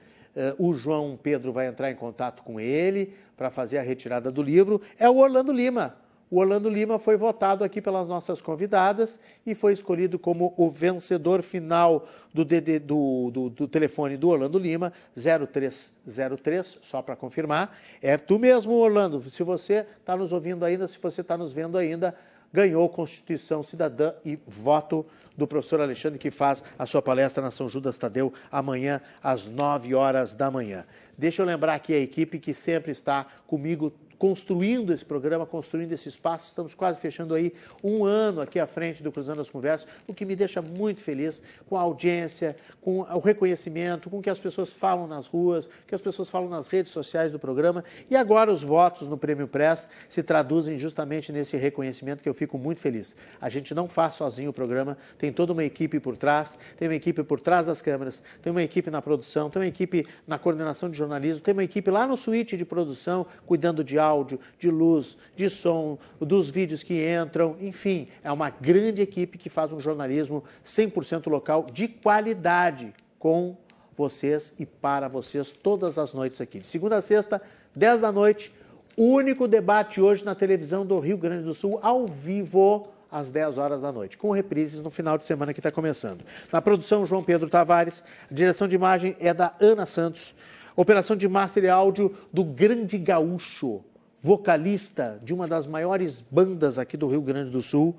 o João Pedro vai entrar em contato com ele, para fazer a retirada do livro é o Orlando Lima. O Orlando Lima foi votado aqui pelas nossas convidadas e foi escolhido como o vencedor final do, DD, do, do, do telefone do Orlando Lima, 0303, só para confirmar. É tu mesmo, Orlando. Se você está nos ouvindo ainda, se você está nos vendo ainda, ganhou Constituição Cidadã e voto do professor Alexandre, que faz a sua palestra na São Judas Tadeu amanhã às 9 horas da manhã. Deixa eu lembrar aqui a equipe que sempre está comigo construindo esse programa, construindo esse espaço. Estamos quase fechando aí um ano aqui à frente do Cruzando as Conversas, o que me deixa muito feliz com a audiência, com o reconhecimento, com o que as pessoas falam nas ruas, o que as pessoas falam nas redes sociais do programa. E agora os votos no Prêmio Press se traduzem justamente nesse reconhecimento que eu fico muito feliz. A gente não faz sozinho o programa, tem toda uma equipe por trás, tem uma equipe por trás das câmeras, tem uma equipe na produção, tem uma equipe na coordenação de jornalismo, tem uma equipe lá no suíte de produção, cuidando de áudio, de luz, de som, dos vídeos que entram, enfim, é uma grande equipe que faz um jornalismo 100% local de qualidade com vocês e para vocês todas as noites aqui. De segunda a sexta, 10 da noite, único debate hoje na televisão do Rio Grande do Sul, ao vivo, às 10 horas da noite, com reprises no final de semana que está começando. Na produção, João Pedro Tavares, a direção de imagem é da Ana Santos, operação de master e áudio do Grande Gaúcho, vocalista de uma das maiores bandas aqui do Rio Grande do Sul,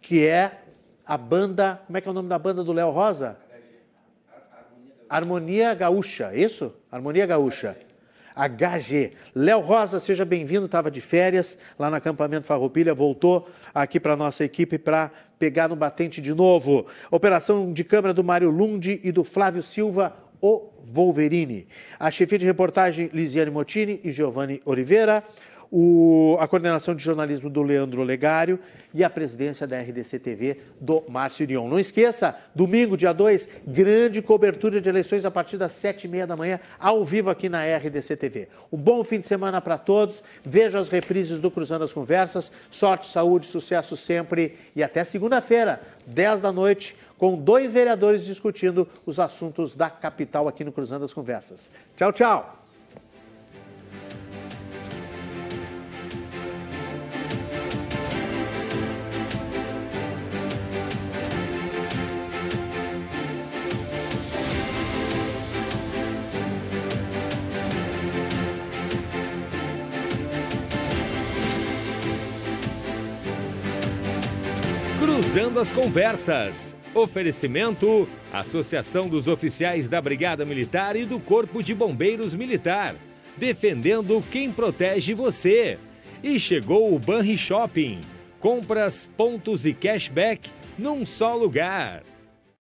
que é a banda. Como é que é o nome da banda do Léo Rosa? Harmonia Gaúcha, isso? Harmonia Gaúcha. HG. Léo Rosa, seja bem-vindo, estava de férias lá no acampamento Farroupilha, voltou aqui para nossa equipe para pegar no batente de novo. Operação de câmera do Mário Lund e do Flávio Silva, o Wolverine. A chefia de reportagem, Lisiane Motini e Giovanni Oliveira o, a coordenação de jornalismo do Leandro Legário e a presidência da RDC TV do Márcio Irion. Não esqueça, domingo, dia 2, grande cobertura de eleições a partir das sete e meia da manhã, ao vivo aqui na RDC TV. Um bom fim de semana para todos, veja as reprises do Cruzando as Conversas, sorte, saúde, sucesso sempre e até segunda-feira, 10 da noite, com dois vereadores discutindo os assuntos da capital aqui no Cruzando as Conversas. Tchau, tchau! Cruzando as Conversas. Oferecimento: Associação dos Oficiais da Brigada Militar e do Corpo de Bombeiros Militar. Defendendo quem protege você. E chegou o Banri Shopping. Compras, pontos e cashback num só lugar.